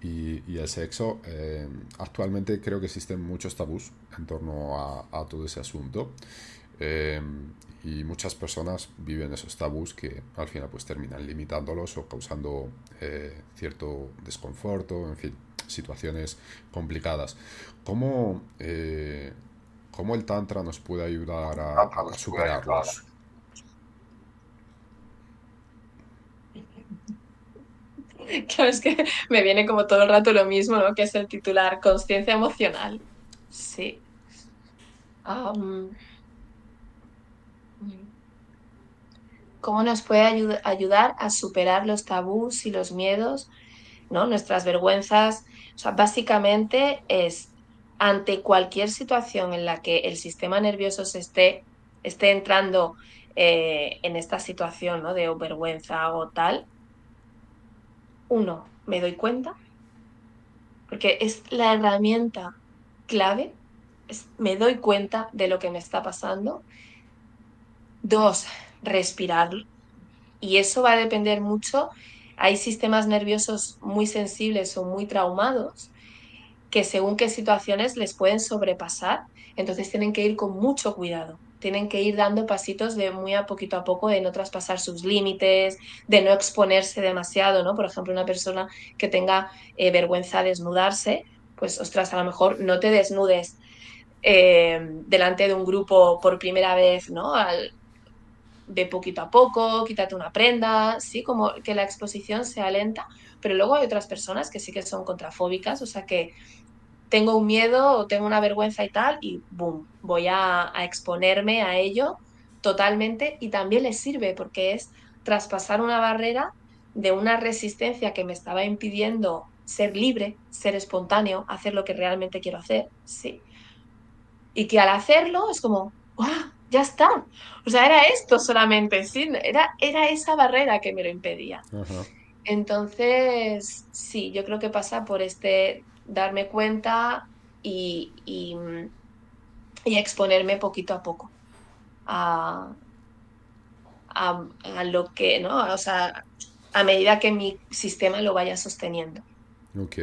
y, el sexo, em, actualmente creo que existen muchos tabús en torno a, todo ese asunto. Em, y muchas personas viven esos tabús que al final pues terminan limitándolos o causando eh, cierto desconforto, en fin, situaciones complicadas. ¿Cómo, eh, ¿Cómo, el Tantra nos puede ayudar a, a superarlos? <laughs> Claro, es que me viene como todo el rato lo mismo, ¿no? Que es el titular, conciencia emocional. Sí. cómo nos puede ayudar a superar los tabús y los miedos, ¿no? nuestras vergüenzas. O sea, básicamente es ante cualquier situación en la que el sistema nervioso se esté, entrando eh, en esta situación ¿no? de vergüenza o tal, uno, me doy cuenta, porque es la herramienta clave, me doy cuenta de lo que me está pasando. Dos, respirar. Y eso va a depender mucho. Hay sistemas nerviosos muy sensibles o muy traumados que según qué situaciones les pueden sobrepasar. Entonces tienen que ir con mucho cuidado. Tienen que ir dando pasitos de muy a poquito a poco de no traspasar sus límites, de no exponerse demasiado, ¿no? Por ejemplo, una persona que tenga eh, vergüenza a desnudarse, pues ostras, a lo mejor no te desnudes eh, delante de un grupo por primera vez, ¿no? Al, de poquito a poco, quítate una prenda, sí, como que la exposición sea lenta, pero luego hay otras personas que sí que son contrafóbicas, o sea que tengo un miedo o tengo una vergüenza y tal, y boom, voy a, exponerme a ello totalmente y también les sirve porque es traspasar una barrera de una resistencia que me estaba impidiendo ser libre, ser espontáneo, hacer lo que realmente quiero hacer, sí. Y que al hacerlo es como, ¡guau! ya está. O sea, era esto solamente, ¿sí? era, era esa barrera que me lo impedía. Entonces, sí, yo creo que pasa por este darme cuenta y, y, exponerme poquito a poco a, a, lo que, ¿no? O sea, a medida que mi sistema lo vaya sosteniendo. Ok.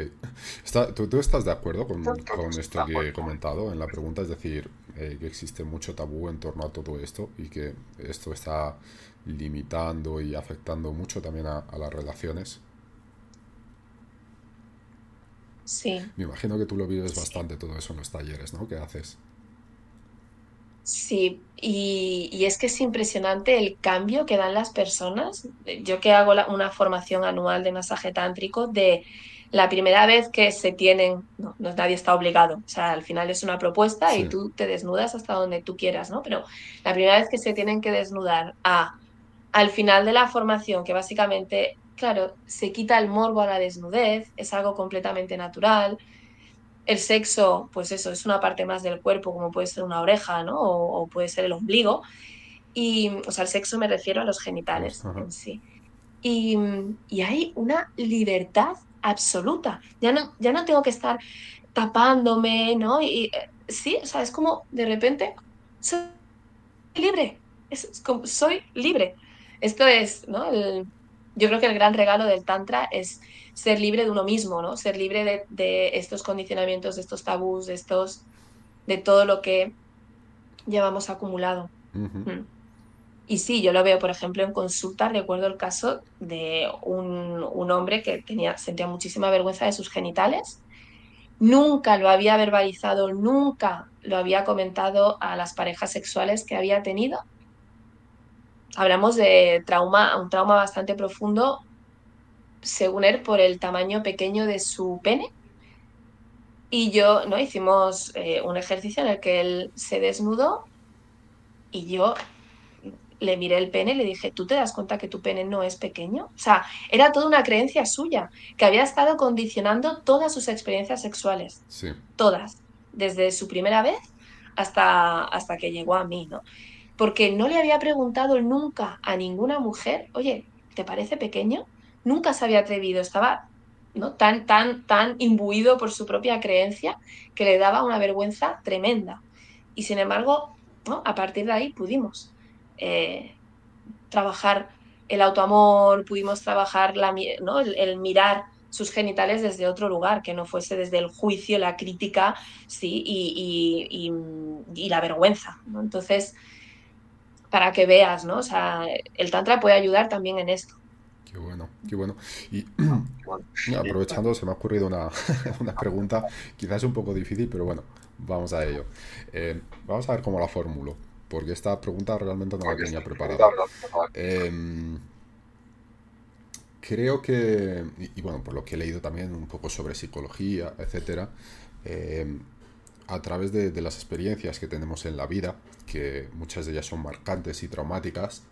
¿tú, estás de acuerdo con, con esto que he comentado en la pregunta? Es decir, eh, que existe mucho tabú en torno a todo esto y que esto está limitando y afectando mucho también a, las relaciones. Sí. Me imagino que tú lo vives bastante todo eso en los talleres, ¿no? ¿Qué haces? Sí, y, y, es que es impresionante el cambio que dan las personas. Yo que hago una formación anual de masaje tántrico, de la primera vez que se tienen, no, nadie está obligado, o sea, al final es una propuesta y tú te desnudas hasta donde tú quieras, ¿no? Pero la primera vez que se tienen que desnudar a, al final de la formación, que básicamente, claro, se quita el morbo a la desnudez, es algo completamente natural. El sexo, pues eso, es una parte más del cuerpo, como puede ser una oreja, ¿no? O, puede ser el ombligo. Y, o sea, el sexo me refiero a los genitales en sí. Y, y hay una libertad absoluta. Ya no, ya no tengo que estar tapándome, ¿no? Y, eh, sí, o sea, es como de repente soy libre, es, como, soy libre. Esto es, ¿no? Yo creo que el gran regalo del Tantra es ser libre de uno mismo, ¿no? Ser libre de, estos condicionamientos, de estos tabús, de estos, de todo lo que llevamos acumulado. Y sí, yo lo veo, por ejemplo, en consulta, recuerdo el caso de un, hombre que tenía, sentía muchísima vergüenza de sus genitales nunca lo había verbalizado, nunca lo había comentado a las parejas sexuales que había tenido. Hablamos de trauma, un trauma bastante profundo, según él, por el tamaño pequeño de su pene. Y yo, ¿no? Hicimos eh, un ejercicio en el que él se desnudó y yo le miré el pene y le dije, ¿tú te das cuenta que tu pene no es pequeño? O sea, era toda una creencia suya, que había estado condicionando todas sus experiencias sexuales. Sí. Todas. Desde su primera vez hasta, hasta que llegó a mí, ¿no? Porque no le había preguntado nunca a ninguna mujer, oye, ¿te parece pequeño? Nunca se había atrevido, estaba ¿no? tan, tan, tan imbuido por su propia creencia que le daba una vergüenza tremenda. Y sin embargo, ¿no? a partir de ahí pudimos eh, trabajar el autoamor, pudimos trabajar la, ¿no? el, mirar sus genitales desde otro lugar, que no fuese desde el juicio, la crítica sí, y, y, y, la vergüenza. ¿no? Entonces, para que veas, ¿no? O sea, el Tantra puede ayudar también en esto. Qué bueno, qué bueno. Y <clears throat> aprovechando, se me ha ocurrido una, <laughs> una pregunta, quizás un poco difícil, pero bueno, vamos a ello. Eh, vamos a ver cómo la formulo porque esta pregunta realmente no la tenía preparada. Em, creo que, y, bueno, por lo que he leído también un poco sobre psicología, etcétera, em, a través de, de, las experiencias que tenemos en la vida, que muchas de ellas son marcantes y traumáticas,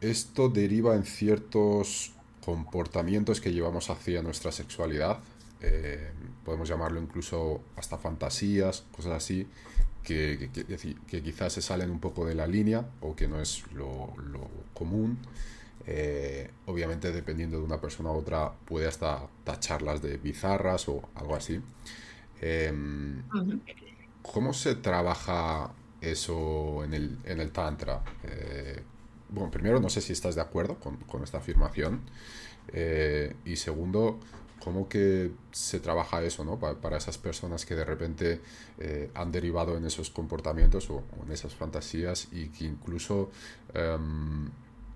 esto deriva en ciertos comportamientos que llevamos hacia nuestra sexualidad, eh, podemos llamarlo incluso hasta fantasías, cosas así, que, que, quizás se salen un poco de la línea o que no es lo, común. Eh, obviamente dependiendo de una persona u otra puede hasta tacharlas de bizarras o algo así. Em, ¿Cómo se trabaja eso en el, en el Tantra? Eh, bueno, primero no sé si estás de acuerdo con, esta afirmación. Eh, y segundo, ¿Cómo que se trabaja eso ¿no? para, esas personas que de repente eh, han derivado en esos comportamientos o, en esas fantasías y que incluso em,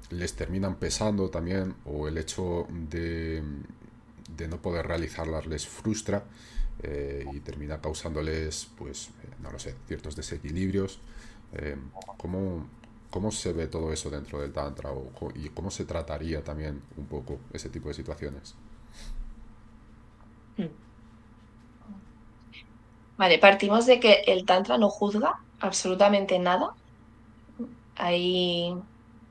les terminan pesando también o el hecho de, de no poder realizarlas les frustra eh, y termina causándoles, pues, eh, no lo sé, ciertos desequilibrios? Em, ¿cómo, ¿Cómo se ve todo eso dentro del Tantra o, y cómo se trataría también un poco ese tipo de situaciones? Vale, partimos de que el Tantra no juzga absolutamente nada. Hay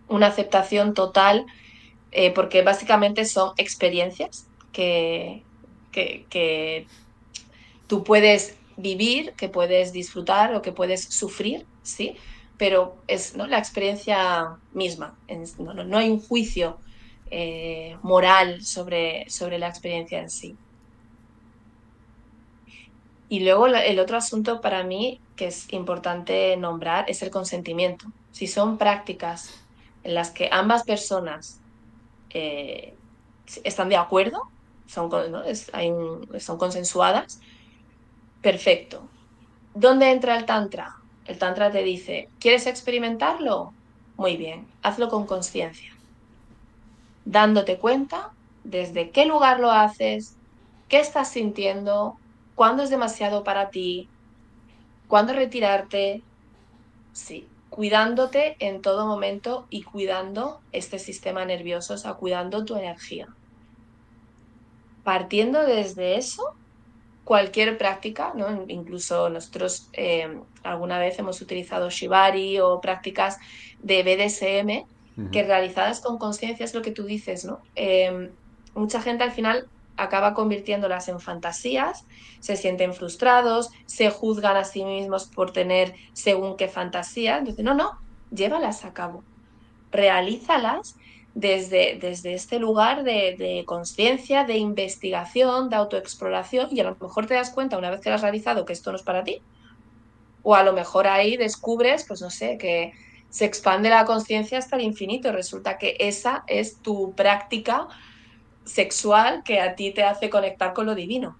una aceptación total eh, porque básicamente son experiencias que, que, tú puedes vivir, que puedes disfrutar o que puedes sufrir, ¿sí? Pero es ¿no? la experiencia misma. No, hay un juicio eh, moral sobre, sobre la experiencia en sí. Y luego el otro asunto para mí que es importante nombrar es el consentimiento. Si son prácticas en las que ambas personas eh, están de acuerdo, son, son consensuadas, perfecto. ¿Dónde entra el tantra? El tantra te dice, ¿quieres experimentarlo? Muy bien, hazlo con conciencia, dándote cuenta desde qué lugar lo haces, qué estás sintiendo, cuándo es demasiado para ti, cuándo retirarte, sí, cuidándote en todo momento y cuidando este sistema nervioso, o sea, cuidando tu energía. Partiendo desde eso, cualquier práctica, ¿no? incluso nosotros eh, alguna vez hemos utilizado Shibari o prácticas de BDSM, que realizadas con conciencia es lo que tú dices, ¿no? Eh, mucha gente al final acaba convirtiéndolas en fantasías, se sienten frustrados, se juzgan a sí mismos por tener según qué fantasía. Entonces, no, no, llévalas a cabo, realízalas desde, desde este lugar de, conciencia, de investigación, de autoexploración y a lo mejor te das cuenta una vez que lo has realizado que esto no es para ti. O a lo mejor ahí descubres, pues no sé, que se expande la conciencia hasta el infinito. Resulta que esa es tu práctica sexual que a ti te hace conectar con lo divino.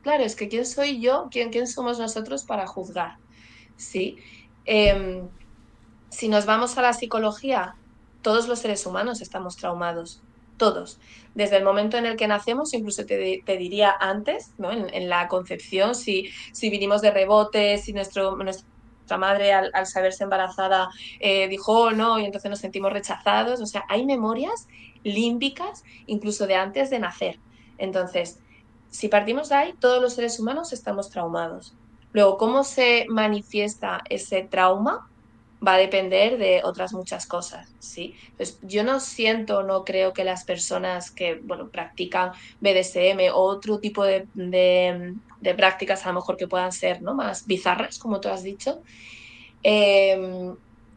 Claro, es que ¿quién soy yo? ¿Quién, quién somos nosotros para juzgar? ¿Sí? Em, si nos vamos a la psicología, todos los seres humanos estamos traumados. todos. Desde el momento en el que nacemos, incluso te, diría antes, ¿no? en, la concepción, si, si vinimos de rebote, si nuestro, nuestra madre al, saberse embarazada eh, dijo oh, no y entonces nos sentimos rechazados. O sea, hay memorias límbicas incluso de antes de nacer. Entonces, si partimos de ahí, todos los seres humanos estamos traumados. Luego, ¿cómo se manifiesta ese trauma? Va a depender de otras muchas cosas, ¿sí? Pues yo no siento, no creo que las personas que, bueno, practican BDSM o otro tipo de, prácticas a lo mejor que puedan ser, ¿no? Más bizarras, como tú has dicho, em,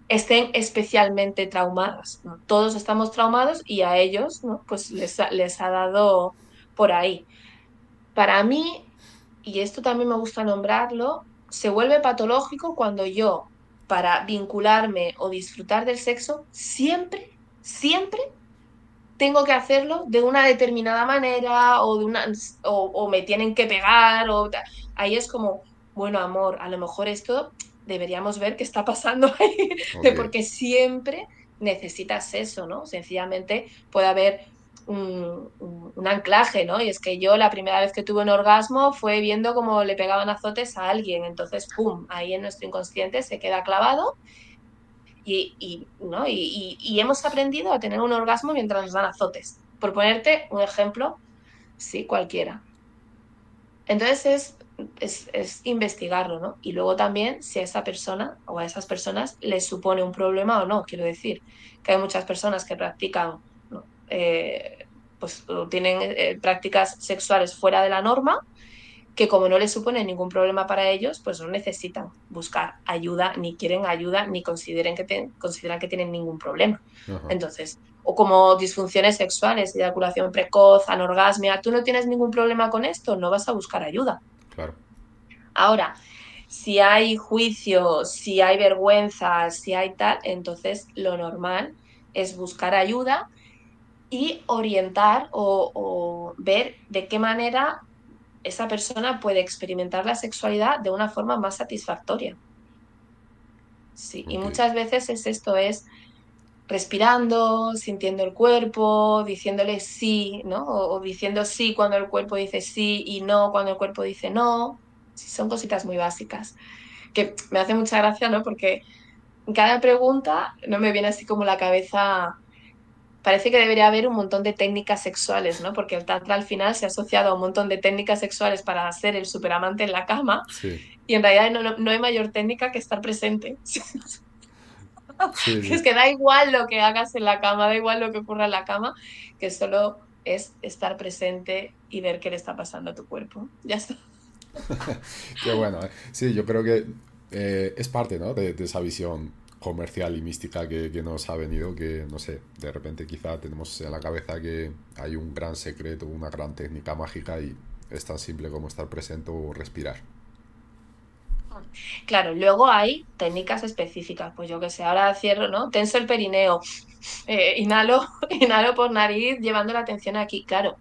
estén especialmente traumadas. Todos estamos traumados y a ellos, ¿no? Pues les, les ha dado por ahí. Para mí, y esto también me gusta nombrarlo, se vuelve patológico cuando yo para vincularme o disfrutar del sexo, siempre, siempre tengo que hacerlo de una determinada manera o, de una, o, me tienen que pegar. O, ahí es como, bueno, amor, a lo mejor esto deberíamos ver qué está pasando ahí, <laughs> porque siempre necesitas eso, ¿no? Sencillamente puede haber un, anclaje, ¿no? Y es que yo la primera vez que tuve un orgasmo fue viendo cómo le pegaban azotes a alguien, entonces, ¡pum!, ahí en nuestro inconsciente se queda clavado y, ¿no? y, hemos aprendido a tener un orgasmo mientras nos dan azotes. Por ponerte un ejemplo, sí, cualquiera. Entonces es, es, investigarlo, ¿no? Y luego también si a esa persona o a esas personas les supone un problema o no, quiero decir, que hay muchas personas que practican eh, pues tienen eh, prácticas sexuales fuera de la norma, que como no les supone ningún problema para ellos, pues no necesitan buscar ayuda, ni quieren ayuda, ni consideren que consideran que tienen ningún problema. Entonces, o como disfunciones sexuales, eyaculación precoz, anorgasmia, tú no tienes ningún problema con esto, no vas a buscar ayuda. Claro. Ahora, si hay juicio, si hay vergüenza, si hay tal, entonces lo normal es buscar ayuda y orientar o, ver de qué manera esa persona puede experimentar la sexualidad de una forma más satisfactoria. Sí, y muchas veces es esto, es respirando, sintiendo el cuerpo, diciéndole sí, ¿no? O, diciendo sí cuando el cuerpo dice sí y no cuando el cuerpo dice no. son cositas muy básicas. Que me hace mucha gracia, ¿no? Porque cada pregunta no me viene así como la cabeza parece que debería haber un montón de técnicas sexuales, ¿no? Porque el tantra al final se ha asociado a un montón de técnicas sexuales para ser el superamante en la cama y en realidad no, hay mayor técnica que estar presente. <laughs> Es que da igual lo que hagas en la cama, da igual lo que ocurra en la cama, que solo es estar presente y ver qué le está pasando a tu cuerpo. Ya está. <laughs> qué bueno. ¿eh? Sí, yo creo que eh, es parte ¿no? de, de esa visión comercial y mística que, nos ha venido, que no sé, de repente quizá tenemos en la cabeza que hay un gran secreto, una gran técnica mágica y es tan simple como estar presente o respirar. Claro, luego hay técnicas específicas, pues yo que sé, ahora cierro, ¿no? Tenso el perineo, eh, inhalo, <laughs> inhalo por nariz, llevando la atención aquí, claro.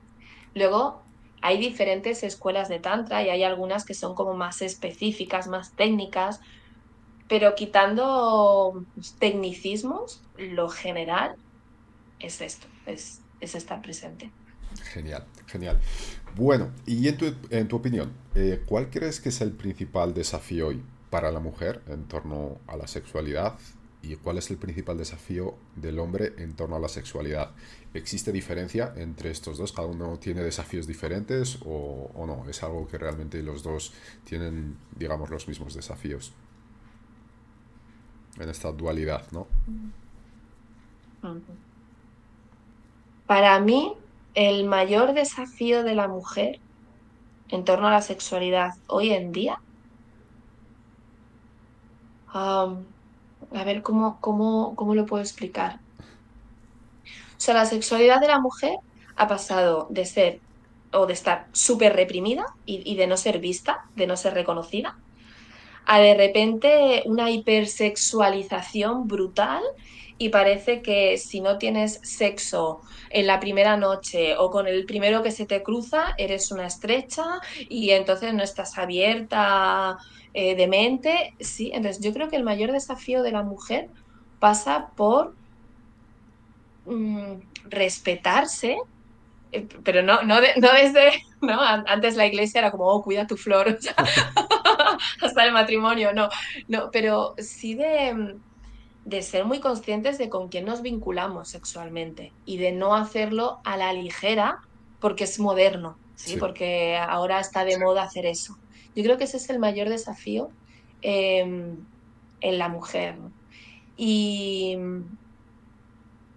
Luego hay diferentes escuelas de tantra y hay algunas que son como más específicas, más técnicas, pero quitando tecnicismos, lo general es esto, es, estar presente. Genial, genial. Bueno, y en tu, en tu opinión, eh, ¿cuál crees que es el principal desafío hoy para la mujer en torno a la sexualidad? ¿Y cuál es el principal desafío del hombre en torno a la sexualidad? ¿Existe diferencia entre estos dos? ¿Cada uno tiene desafíos diferentes o no? ¿Es algo que realmente los dos tienen, digamos, los mismos desafíos? En esta dualidad, ¿no? Para mí, el mayor desafío de la mujer en torno a la sexualidad hoy en día, a ver ¿cómo, cómo, cómo lo puedo explicar. O sea, la sexualidad de la mujer ha pasado de ser o de estar súper reprimida y, y, de no ser vista, de no ser reconocida, a de repente una hipersexualización brutal y parece que si no tienes sexo en la primera noche o con el primero que se te cruza, eres una estrecha y entonces no estás abierta eh, de mente. Sí, entonces yo creo que el mayor desafío de la mujer pasa por mm, respetarse, pero no, no, no desde, ¿no? Antes la iglesia era como, oh, cuida tu flor, <laughs> <laughs> hasta el matrimonio, no, no, pero sí de, de ser muy conscientes de con quién nos vinculamos sexualmente y de no hacerlo a la ligera porque es moderno, ¿sí? Porque ahora está de moda hacer eso. Yo creo que ese es el mayor desafío em, en la mujer. Y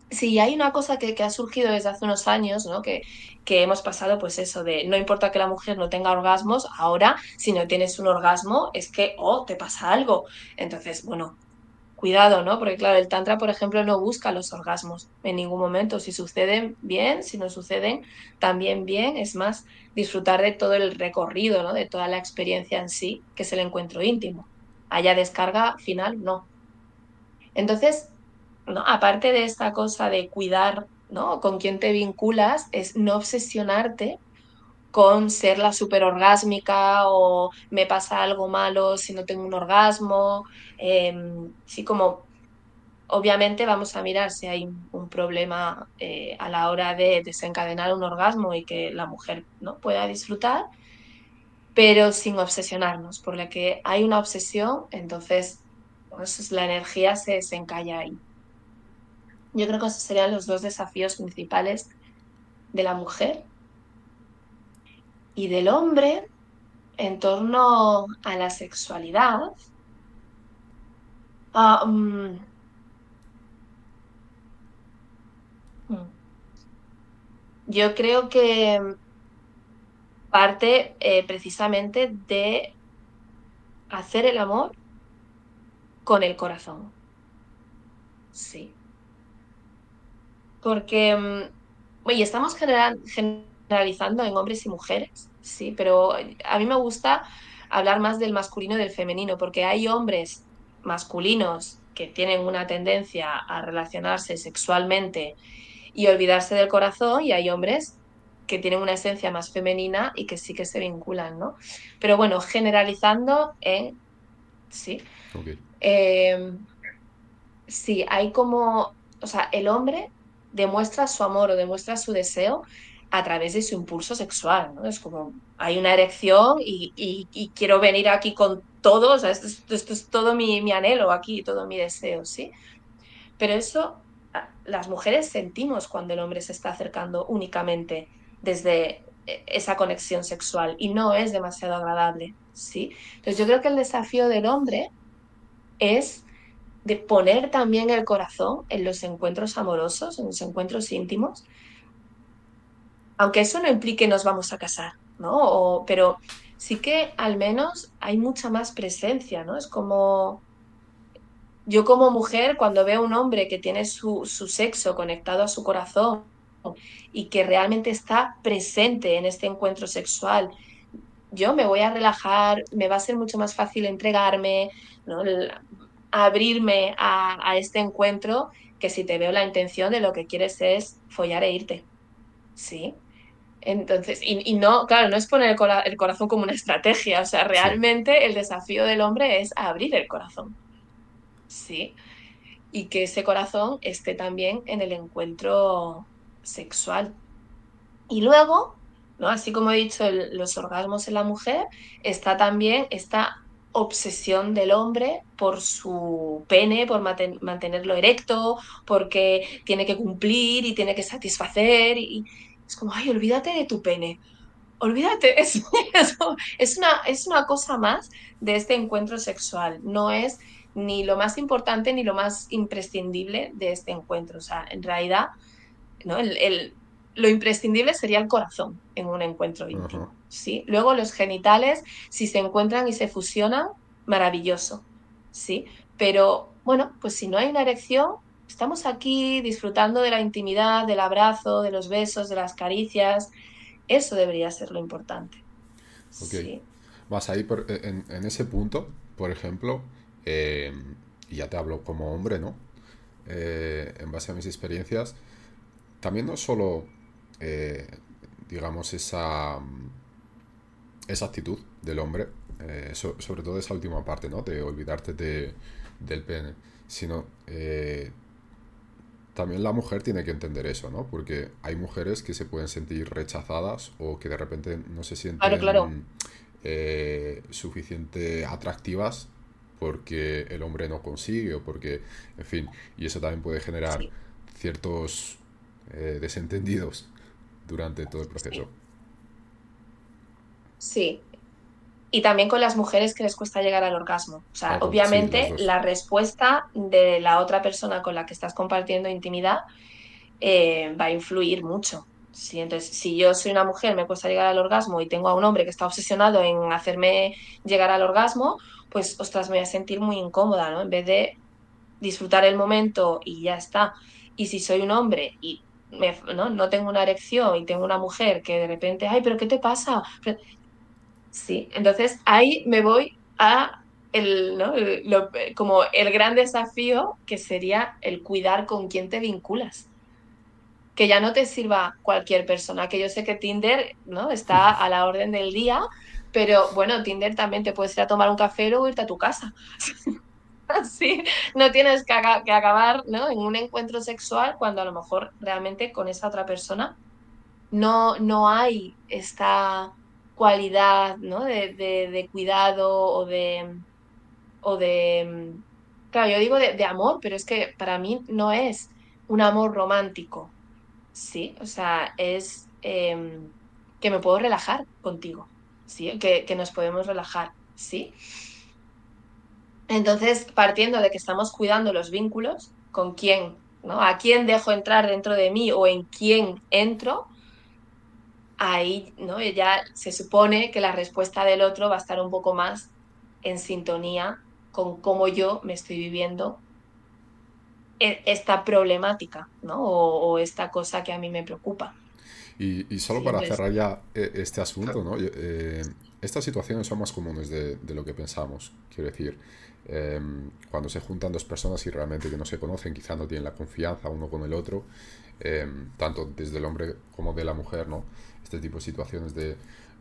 sí, hay una cosa que, ha surgido desde hace unos años, ¿no? Que, que hemos pasado, pues eso, de no importa que la mujer no tenga orgasmos, ahora si no tienes un orgasmo es que, oh, te pasa algo. Entonces, bueno, cuidado, ¿no? Porque claro, el Tantra, por ejemplo, no busca los orgasmos en ningún momento. Si suceden, bien, si no suceden, también bien. Es más, disfrutar de todo el recorrido, ¿no? De toda la experiencia en sí, que es el encuentro íntimo. Haya descarga final, no. Entonces, aparte de esta cosa de cuidar, ¿no? Con quién te vinculas, es no obsesionarte con ser la super orgásmica o me pasa algo malo si no tengo un orgasmo. Eh, sí, como obviamente vamos a mirar si hay un problema eh, a la hora de desencadenar un orgasmo y que la mujer ¿no? pueda disfrutar, pero sin obsesionarnos, por la que hay una obsesión, entonces pues, la energía se, se encalla ahí. Yo creo que esos serían los dos desafíos principales de la mujer y del hombre en torno a la sexualidad, ah, mm, mm. yo creo que parte eh, precisamente de hacer el amor con el corazón. Sí. Porque, mm, oye, estamos generalizando en hombres y mujeres sí, pero a mí me gusta hablar más del masculino y del femenino, porque hay hombres masculinos que tienen una tendencia a relacionarse sexualmente y olvidarse del corazón, y hay hombres que tienen una esencia más femenina y que sí que se vinculan, ¿no? Pero bueno, generalizando en... Sí. Eh, sí, hay como... O sea, el hombre demuestra su amor o demuestra su deseo a través de su impulso sexual, ¿no? Es como, hay una erección y, quiero venir aquí con todo, o sea, esto, es todo mi, anhelo aquí, todo mi deseo, ¿sí? Pero eso las mujeres sentimos cuando el hombre se está acercando únicamente desde eh, esa conexión sexual y no es demasiado agradable, ¿sí? Entonces yo creo que el desafío del hombre es de poner también el corazón en los encuentros amorosos, en los encuentros íntimos, aunque eso no implique nos vamos a casar, ¿no? pero sí que al menos hay mucha más presencia, ¿no? Es como yo como mujer, cuando veo a un hombre que tiene su, sexo conectado a su corazón y que realmente está presente en este encuentro sexual, yo me voy a relajar, me va a ser mucho más fácil entregarme, ¿no? Abrirme a, a, este encuentro que si te veo la intención de lo que quieres es follar e irte. ¿Sí? Entonces, y, no, claro, no es poner el, corazón como una estrategia, o sea, realmente el desafío del hombre es abrir el corazón. Sí. Y que ese corazón esté también en el encuentro sexual. Y luego, ¿no? así como he dicho, los orgasmos en la mujer, está también esta obsesión del hombre por su pene, por mantenerlo erecto, porque tiene que cumplir y tiene que satisfacer. Y, es como, ay, olvídate de tu pene. Olvídate, <laughs> es, es, una, es una cosa más de este encuentro sexual. No es ni lo más importante ni lo más imprescindible de este encuentro. O sea, en realidad, ¿no? El, lo imprescindible sería el corazón en un encuentro íntimo. ¿sí? Luego los genitales, si se encuentran y se fusionan, maravilloso. ¿sí? Pero bueno, pues si no hay una erección, estamos aquí disfrutando de la intimidad, del abrazo, de los besos, de las caricias. Eso debería ser lo importante. Ok. Vas ahí por, en, ese punto, por ejemplo, eh, y ya te hablo como hombre, ¿no? Eh, en base a mis experiencias, también no solo, eh, digamos, esa, esa actitud del hombre, sobre todo esa última parte, ¿no? De olvidarte de, del pene, sino también la mujer tiene que entender eso, ¿no? Porque hay mujeres que se pueden sentir rechazadas o que de repente no se sienten eh, suficiente atractivas porque el hombre no consigue o porque, en fin, y eso también puede generar ciertos eh, desentendidos durante todo el proceso. Sí. Y también con las mujeres que les cuesta llegar al orgasmo. O sea, obviamente la respuesta de la otra persona con la que estás compartiendo intimidad eh, va a influir mucho. Sí, entonces, si yo soy una mujer, me cuesta llegar al orgasmo y tengo a un hombre que está obsesionado en hacerme llegar al orgasmo, pues, ostras, me voy a sentir muy incómoda, ¿no? En vez de disfrutar el momento y ya está. Y si soy un hombre y ¿no? no tengo una erección y tengo una mujer que de repente, ay, pero ¿qué te pasa? Sí, entonces ahí me voy a el, ¿no? como el gran desafío que sería el cuidar con quién te vinculas. Que ya no te sirva cualquier persona, que yo sé que Tinder ¿no? está a la orden del día, pero bueno, Tinder también te puedes ir a tomar un café o irte a tu casa. <laughs> <laughs> No tienes que, acabar ¿no? en un encuentro sexual cuando a lo mejor realmente con esa otra persona no, no hay esta cualidad ¿no? de, cuidado o de, o de... Claro, yo digo de, amor, pero es que para mí no es un amor romántico, ¿sí? O sea, es em, que me puedo relajar contigo, ¿sí? Que nos podemos relajar, ¿sí? Entonces, partiendo de que estamos cuidando los vínculos, con quién, ¿no? A quién dejo entrar dentro de mí o en quién entro, ahí, ¿no? Ya se supone que la respuesta del otro va a estar un poco más en sintonía con cómo yo me estoy viviendo e, esta problemática, ¿no? O, esta cosa que a mí me preocupa. Y, solo para cerrar ya eh, este asunto, ¿no? Eh, estas situaciones son más comunes de, lo que pensamos. Quiero decir, Em, cuando se juntan dos personas y realmente que no se conocen, quizá no tienen la confianza uno con el otro, em, tanto desde el hombre como de la mujer, ¿no? Este tipo de situaciones de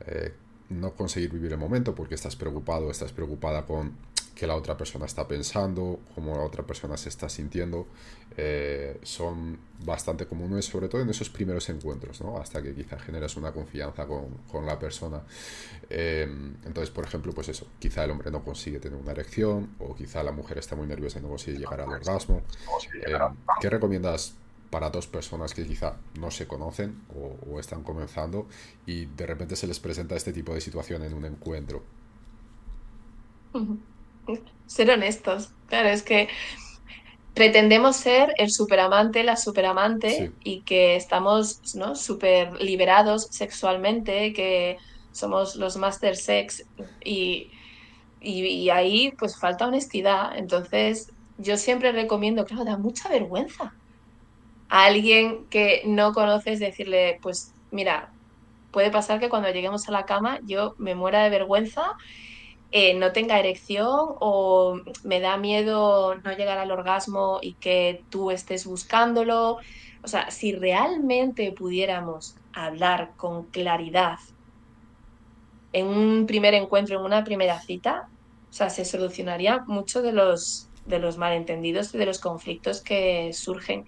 eh, no conseguir vivir el momento porque estás preocupado, estás preocupada con que la otra persona está pensando, cómo la otra persona se está sintiendo, eh, son bastante comunes, sobre todo en esos primeros encuentros, ¿no? hasta que quizá generas una confianza con, con la persona. Em, entonces, por ejemplo, pues eso, quizá el hombre no consigue tener una erección, o quizá la mujer está muy nerviosa y no consigue llegar al orgasmo. Em, ¿Qué recomiendas para dos personas que quizá no se conocen o, o, están comenzando y de repente se les presenta este tipo de situación en un encuentro? Ser honestos. Claro, es que pretendemos ser el superamante, la superamante y que estamos ¿no? super liberados sexualmente, que somos los master sex y, y, ahí pues falta honestidad. Entonces yo siempre recomiendo, claro, da mucha vergüenza a alguien que no conoces decirle, pues mira, puede pasar que cuando lleguemos a la cama yo me muera de vergüenza eh, no tenga erección o me da miedo no llegar al orgasmo y que tú estés buscándolo. O sea, si realmente pudiéramos hablar con claridad en un primer encuentro, en una primera cita, o sea, se solucionaría mucho de los, de los malentendidos y de los conflictos que surgen.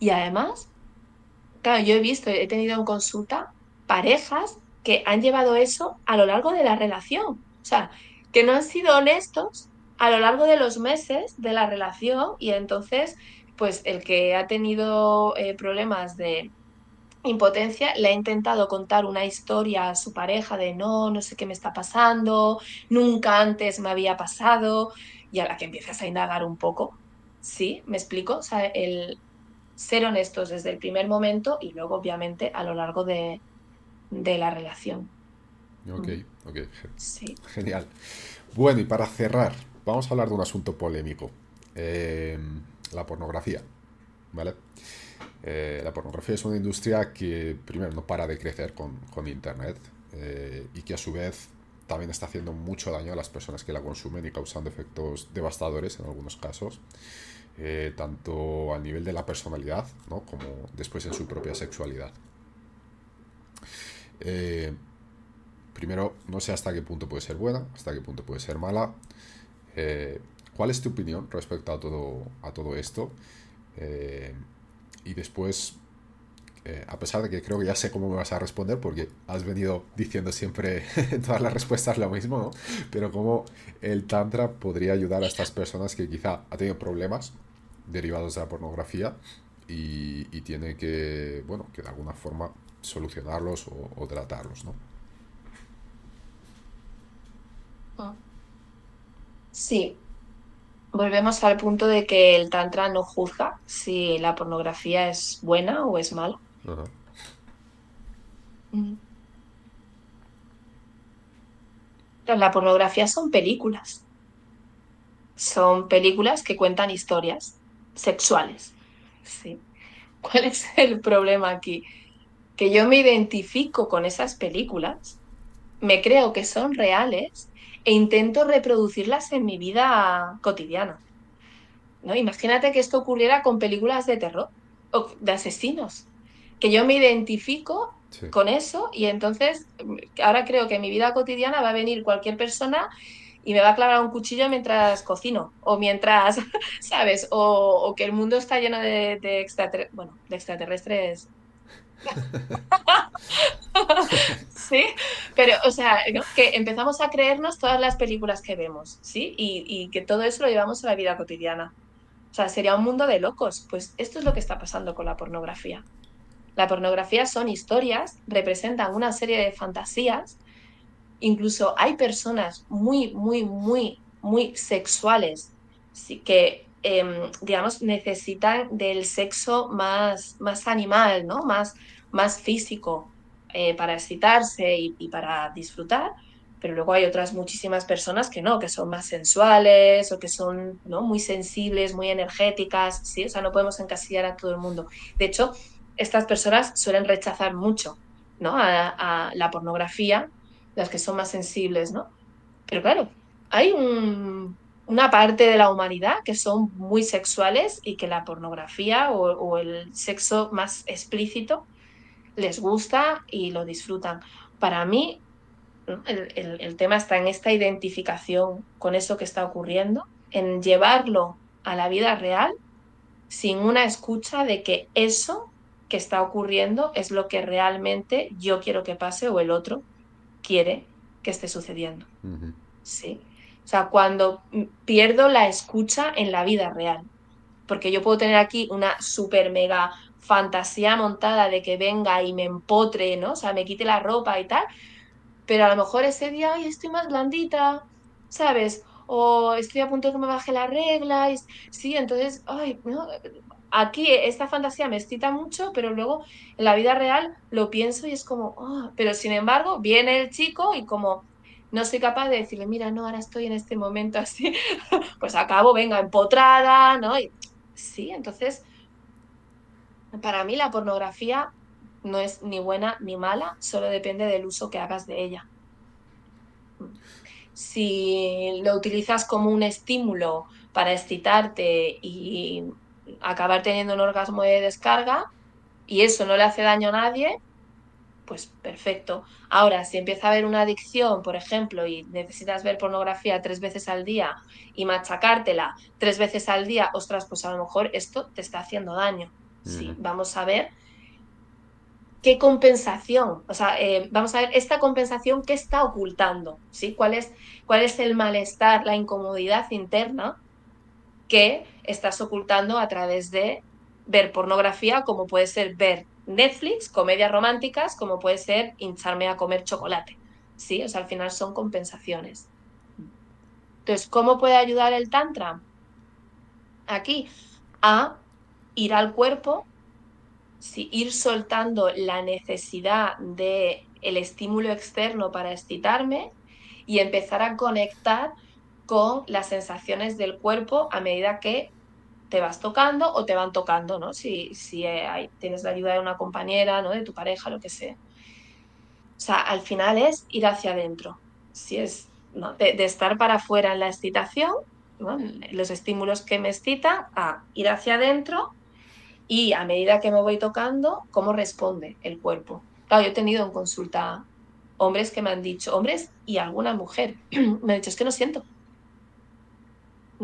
Y además, claro, yo he visto, he tenido en consulta parejas que han llevado eso a lo largo de la relación. O sea, que no han sido honestos a lo largo de los meses de la relación y entonces, pues el que ha tenido eh, problemas de impotencia le ha intentado contar una historia a su pareja de no, no sé qué me está pasando, nunca antes me había pasado y a la que empiezas a indagar un poco, ¿sí? ¿Me explico? O sea, el ser honestos desde el primer momento y luego obviamente a lo largo de, de la relación. Ok, ok. Sí. Genial. Bueno, y para cerrar, vamos a hablar de un asunto polémico. Em, la pornografía. ¿Vale? Eh, la pornografía es una industria que, primero, no para de crecer con, Internet eh, y que a su vez también está haciendo mucho daño a las personas que la consumen y causando efectos devastadores en algunos casos, eh, tanto a nivel de la personalidad ¿no? como después en su propia sexualidad. Primero, no sé hasta qué punto puede ser buena, hasta qué punto puede ser mala. Eh, ¿Cuál es tu opinión respecto a todo, a todo esto? Eh, y después, eh, a pesar de que creo que ya sé cómo me vas a responder, porque has venido diciendo siempre <laughs> en todas las respuestas lo mismo, ¿no? Pero cómo el Tantra podría ayudar a estas personas que quizá ha tenido problemas derivados de la pornografía y, tiene que, bueno, que de alguna forma solucionarlos o, tratarlos, ¿no? Ah. Sí, volvemos al punto de que el Tantra no juzga si la pornografía es buena o es mala. Mm. La pornografía son películas. Son películas que cuentan historias sexuales. Sí. ¿Cuál es el problema aquí? Que yo me identifico con esas películas, me creo que son reales e intento reproducirlas en mi vida cotidiana. ¿no? Imagínate que esto ocurriera con películas de terror o de asesinos, que yo me identifico con eso y entonces ahora creo que en mi vida cotidiana va a venir cualquier persona y me va a clavar un cuchillo mientras cocino o mientras, <laughs> ¿sabes? O, que el mundo está lleno de, de, bueno, de extraterrestres. <laughs> sí, pero, o sea, que empezamos a creernos todas las películas que vemos, ¿sí? Y, que todo eso lo llevamos a la vida cotidiana. O sea, sería un mundo de locos. Pues esto es lo que está pasando con la pornografía. La pornografía son historias, representan una serie de fantasías Incluso hay personas muy, muy, muy, muy sexuales que, em, digamos, necesitan del sexo más, más animal, ¿no? Más, más físico eh, para excitarse y, para disfrutar. Pero luego hay otras muchísimas personas que no, que son más sensuales o que son ¿no? muy sensibles, muy energéticas, ¿sí? O sea, no podemos encasillar a todo el mundo. De hecho, estas personas suelen rechazar mucho ¿no? a la pornografía las que son más sensibles, ¿no? Pero claro, hay una parte de la humanidad que son muy sexuales y que la pornografía o, el sexo más explícito les gusta y lo disfrutan. Para mí, el, el tema está en esta identificación con eso que está ocurriendo, en llevarlo a la vida real sin una escucha de que eso que está ocurriendo es lo que realmente yo quiero que pase o el otro quiere que esté sucediendo. Sí. O sea, cuando pierdo la escucha en la vida real. Porque yo puedo tener aquí una super mega fantasía montada de que venga y me empotre, ¿no? O sea, me quite la ropa y tal. Pero a lo mejor ese día, ay, estoy más blandita, ¿sabes? O estoy a punto de que me baje la regla. Sí, entonces, ay, no, aquí esta fantasía me excita mucho, pero luego en la vida real lo pienso y es como, ah", pero sin embargo, viene el chico y como no soy capaz de decirle, mira, no, ahora estoy en este momento así, <laughs> pues acabo, venga, empotrada, ¿no? Y, sí, entonces, para mí la pornografía no es ni buena ni mala, solo depende del uso que hagas de ella. Si lo utilizas como un estímulo para excitarte y acabar teniendo un orgasmo de descarga y eso no le hace daño a nadie, pues perfecto. Ahora, si empieza a haber una adicción, por ejemplo, y necesitas ver pornografía tres veces al día y machacártela tres veces al día, ostras, pues a lo mejor esto te está haciendo daño. Sí, vamos a ver qué compensación, o sea, eh, vamos a ver esta compensación qué está ocultando, ¿sí? ¿Cuál es, cuál es el malestar, la incomodidad interna que estás ocultando a través de ver pornografía, como puede ser ver Netflix, comedias románticas, como puede ser hincharme a comer chocolate. ¿Sí? O sea, al final son compensaciones. Entonces, ¿cómo puede ayudar el Tantra? Aquí, a ir al cuerpo, ¿sí? ir soltando la necesidad de el estímulo externo para excitarme y empezar a conectar con las sensaciones del cuerpo a medida que te vas tocando o te van tocando, ¿no? Si, si eh, tienes la ayuda de una compañera, ¿no? De tu pareja, lo que sea. O sea, al final es ir hacia adentro. Si es de, estar para afuera en la excitación, los estímulos que me excitan, a ir hacia adentro y a medida que me voy tocando, cómo responde el cuerpo. Claro, yo he tenido en consulta hombres que me han dicho, hombres y alguna mujer, <clears throat> me han dicho, es que no siento.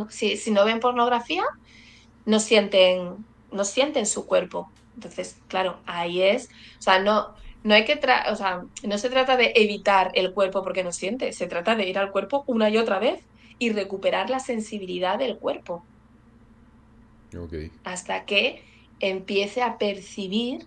Si, no ven pornografía, no sienten no sienten su cuerpo. Entonces, claro, ahí es, o sea, no, no hay que, o sea, no se trata de evitar el cuerpo porque no siente, se trata de ir al cuerpo una y otra vez y recuperar la sensibilidad del cuerpo. Hasta que empiece a percibir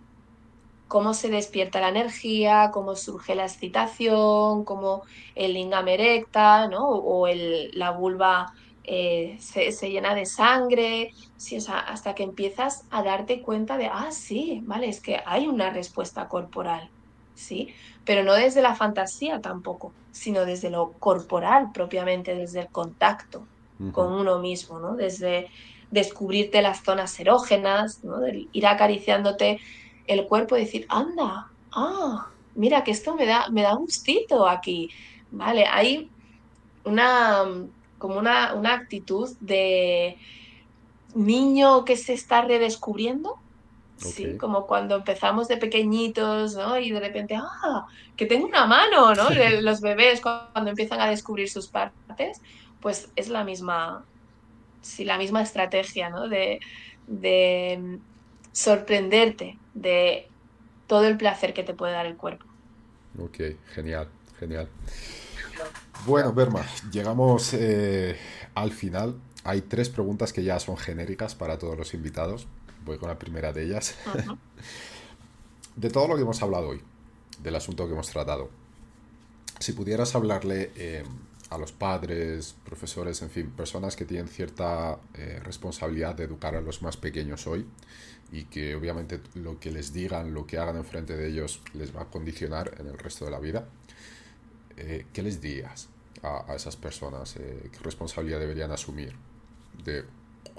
cómo se despierta la energía, cómo surge la excitación, cómo el lingam erecta, ¿no? O el, la vulva eh, se, llena de sangre, sí, hasta que empiezas a darte cuenta de, ah, sí, vale, es que hay una respuesta corporal, ¿sí? Pero no desde la fantasía tampoco, sino desde lo corporal propiamente, desde el contacto con uno mismo, ¿no? Desde descubrirte las zonas erógenas, ¿no? ir acariciándote el cuerpo y decir, anda, ah, mira que esto me da, me da gustito aquí, ¿vale? Hay una, como una, una actitud de niño que se está redescubriendo, Sí, como cuando empezamos de pequeñitos, ¿no? Y de repente, ah, que tengo una mano, ¿no? Los bebés cuando empiezan a descubrir sus partes, pues es la misma, sí, la misma estrategia, ¿no? De, de sorprenderte de todo el placer que te puede dar el cuerpo. Ok, genial, genial. Bueno, Berma, llegamos eh, al final. Hay tres preguntas que ya son genéricas para todos los invitados. Voy con la primera de ellas. <laughs> de todo lo que hemos hablado hoy, del asunto que hemos tratado, si pudieras hablarle eh, a los padres, profesores, en fin, personas que tienen cierta eh, responsabilidad de educar a los más pequeños hoy y que obviamente lo que les digan, lo que hagan enfrente de ellos les va a condicionar en el resto de la vida, eh, ¿qué les dirías a, esas personas? Eh, ¿Qué responsabilidad deberían asumir? De,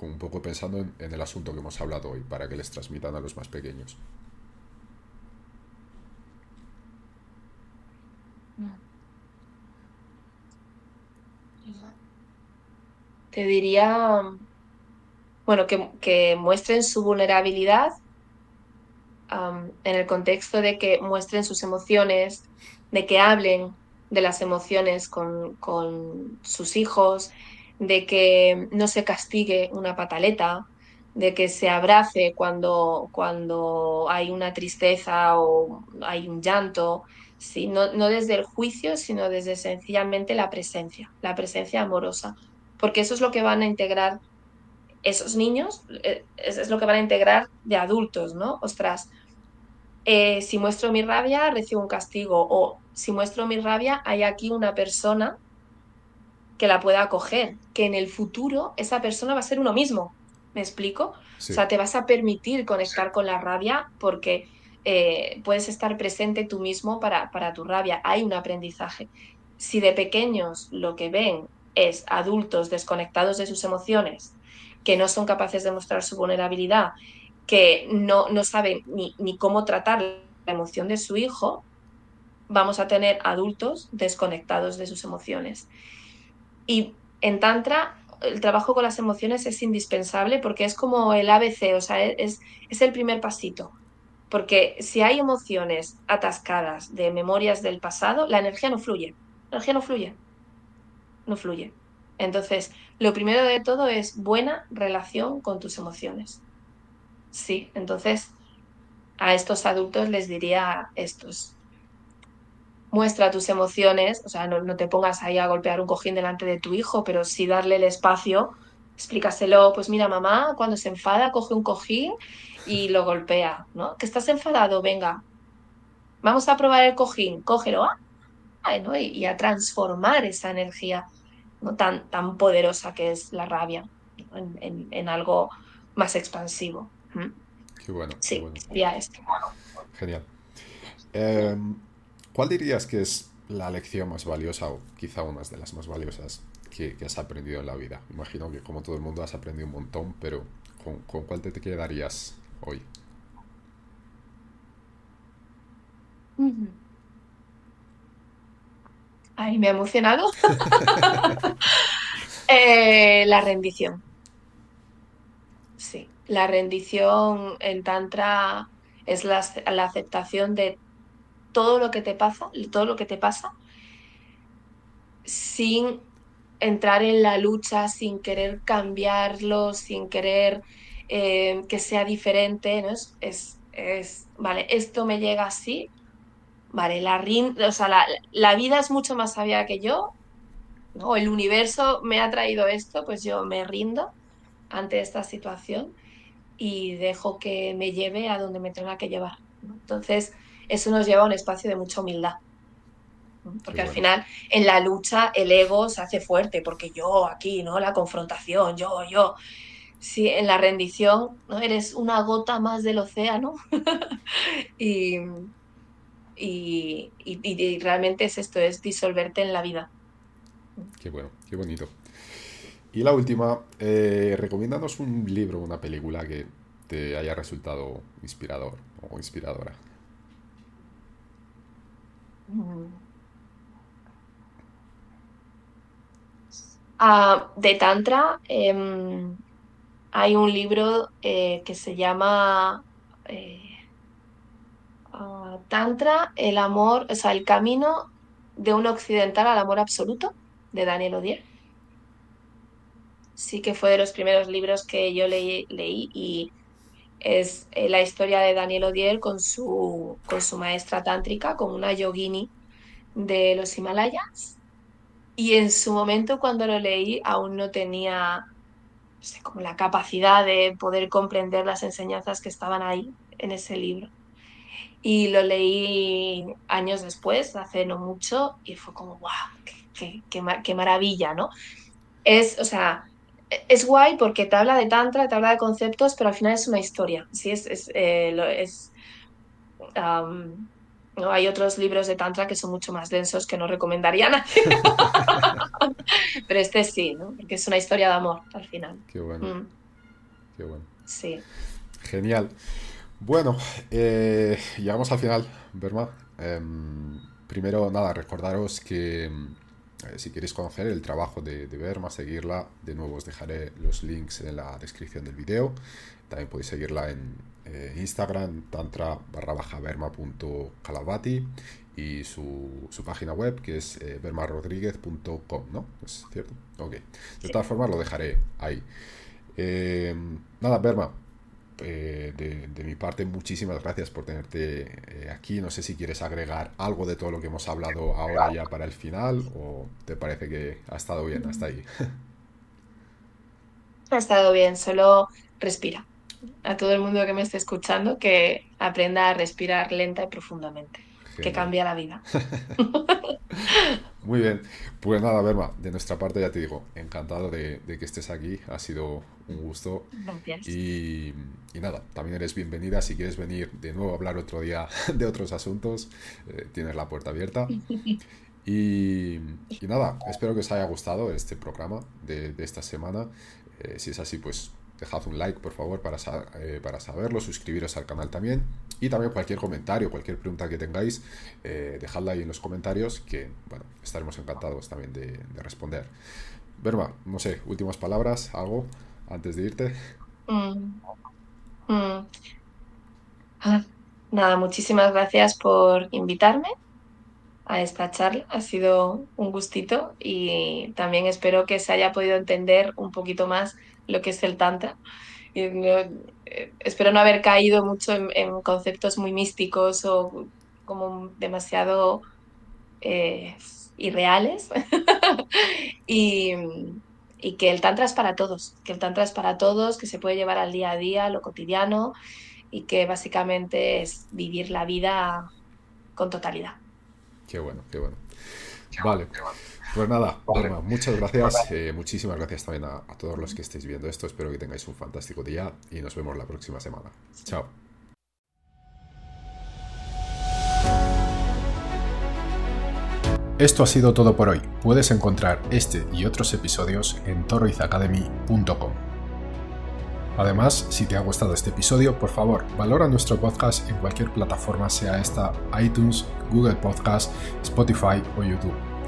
un poco pensando en, en el asunto que hemos hablado hoy, para que les transmitan a los más pequeños. te diría, bueno, que, muestren su vulnerabilidad en el contexto de que muestren sus emociones, de que hablen de las emociones con, con sus hijos, de que no se castigue una pataleta, de que se abrace cuando, cuando hay una tristeza o hay un llanto, ¿sí? no, no desde el juicio, sino desde sencillamente la presencia, la presencia amorosa porque eso es lo que van a integrar esos niños, eh, es lo que van a integrar de adultos, ¿no? Ostras, eh, si muestro mi rabia, recibo un castigo, o si muestro mi rabia, hay aquí una persona que la pueda acoger, que en el futuro esa persona va a ser uno mismo, ¿me explico? O sea, te vas a permitir conectar con la rabia porque eh, puedes estar presente tú mismo para, para tu rabia, hay un aprendizaje. Si de pequeños lo que ven es adultos desconectados de sus emociones, que no son capaces de mostrar su vulnerabilidad, que no, no saben ni, ni cómo tratar la emoción de su hijo, vamos a tener adultos desconectados de sus emociones. Y en Tantra el trabajo con las emociones es indispensable porque es como el ABC, o sea, es, es el primer pasito. Porque si hay emociones atascadas de memorias del pasado, la energía no fluye. La energía no fluye no fluye. Entonces, lo primero de todo es buena relación con tus emociones. Sí, entonces a estos adultos les diría estos. Muestra tus emociones, o sea, no, te pongas ahí a golpear un cojín delante de tu hijo, pero sí darle el espacio, explícaselo, pues mira, mamá, cuando se enfada, coge un cojín y lo golpea, ¿no? Que estás enfadado, venga, vamos a probar el cojín, cógelo, ¿ah? y a transformar esa energía tan, tan poderosa que es la rabia en, algo más expansivo. Qué bueno. Sí, esto. Genial. Em, ¿Cuál dirías que es la lección más valiosa o quizá una de las más valiosas que, has aprendido en la vida? Imagino que como todo el mundo has aprendido un montón, pero ¿con, con cuál te, quedarías hoy? Ay, me ha emocionado. <laughs> <laughs> Eh, la rendición. Sí, la rendición en Tantra es la, aceptación de todo lo que te pasa, todo lo que te pasa, sin entrar en la lucha, sin querer cambiarlo, sin querer eh, que sea diferente, ¿no? Es, es, vale, esto me llega así, vale, la, o sea, la, la, vida es mucho más sabia que yo, ¿no? El universo me ha traído esto, pues yo me rindo ante esta situación y dejo que me lleve a donde me tenga que llevar. Entonces, eso nos lleva a un espacio de mucha humildad. Porque al final en la lucha el ego se hace fuerte, porque yo aquí, ¿no? La confrontación, yo, yo. Sí, en la rendición, ¿no? Eres una gota más del océano. <laughs> y, y, y, realmente es esto, es disolverte en la vida. Qué bueno, qué bonito. Y la última, eh, recomiéndanos un libro, una película que te haya resultado inspirador o inspiradora. Mm. Ah, de Tantra em, hay un libro eh, que se llama eh, ah, Tantra, el amor, o sea, el camino de un occidental al amor absoluto, de Daniel Odier. Sí que fue de los primeros libros que yo leí, y es eh, la historia de Daniel Odier con su, con su maestra tántrica, con una yogini de los Himalayas. Y en su momento cuando lo leí aún no tenía como la capacidad de poder comprender las enseñanzas que estaban ahí en ese libro. Y lo leí años después, hace no mucho, y fue como, wow, qué, qué, qué maravilla, ¿no? Es, o sea, es guay porque te habla de tantra, te habla de conceptos, pero al final es una historia. Sí, es, es, eh, es ¿no? Hay otros libros de tantra que son mucho más densos que no recomendaría a nadie. <laughs> pero este sí, ¿no? porque es una historia de amor al final. Qué bueno. Mm. Qué bueno. Sí. Genial. Bueno, eh, llegamos al final, Berma. Em, primero, nada, recordaros que eh, si queréis conocer el trabajo de, de, Berma, seguirla, de nuevo os dejaré los links en la descripción del vídeo. También podéis seguirla en eh, Instagram, tantra barra baja y su, página web que es eh, bermarodríguez.com, ¿no? ¿Es cierto? Ok. De todas formas lo dejaré ahí. nada, Berma, eh, de, mi parte, muchísimas gracias por tenerte eh, aquí. No sé si quieres agregar algo de todo lo que hemos hablado ahora ya para el final o te parece que ha estado bien hasta ahí. Ha estado bien, solo respira. A todo el mundo que me esté escuchando que aprenda a respirar lenta y profundamente, que cambia la vida. <laughs> Muy bien, pues nada, Berma, de nuestra parte ya te digo, encantado de, que estés aquí, ha sido un gusto. Gracias. Y, nada, también eres bienvenida, si quieres venir de nuevo a hablar otro día <laughs> de otros asuntos, eh, tienes la puerta abierta. <laughs> Y, nada, espero que os haya gustado este programa de, esta semana. Eh, si es así, pues dejad un like, por favor, para, eh, para saberlo, suscribiros al canal también. Y también cualquier comentario, cualquier pregunta que tengáis, eh, dejadla ahí en los comentarios, que estaremos encantados también de, responder. Verma, no sé, últimas palabras, algo antes de irte. Mm. Mm. Ah, nada, muchísimas gracias por invitarme a esta charla. Ha sido un gustito y también espero que se haya podido entender un poquito más lo que es el Tantra. Eh, espero no haber caído mucho en, conceptos muy místicos o como demasiado eh, irreales. <laughs> y, y, que el Tantra es para todos, que el Tantra es para todos, que se puede llevar al día a día, lo cotidiano y que básicamente es vivir la vida con totalidad. Qué bueno, qué bueno. Vale. Pues nada, muchas gracias. Eh, muchísimas gracias también a, todos los que estéis viendo esto. Espero que tengáis un fantástico día y nos vemos la próxima semana. Chao. Esto ha sido todo por hoy. Puedes encontrar este y otros episodios en toroizacademy.com. Además, si te ha gustado este episodio, por favor, valora nuestro podcast en cualquier plataforma, sea esta iTunes, Google Podcast, Spotify o YouTube.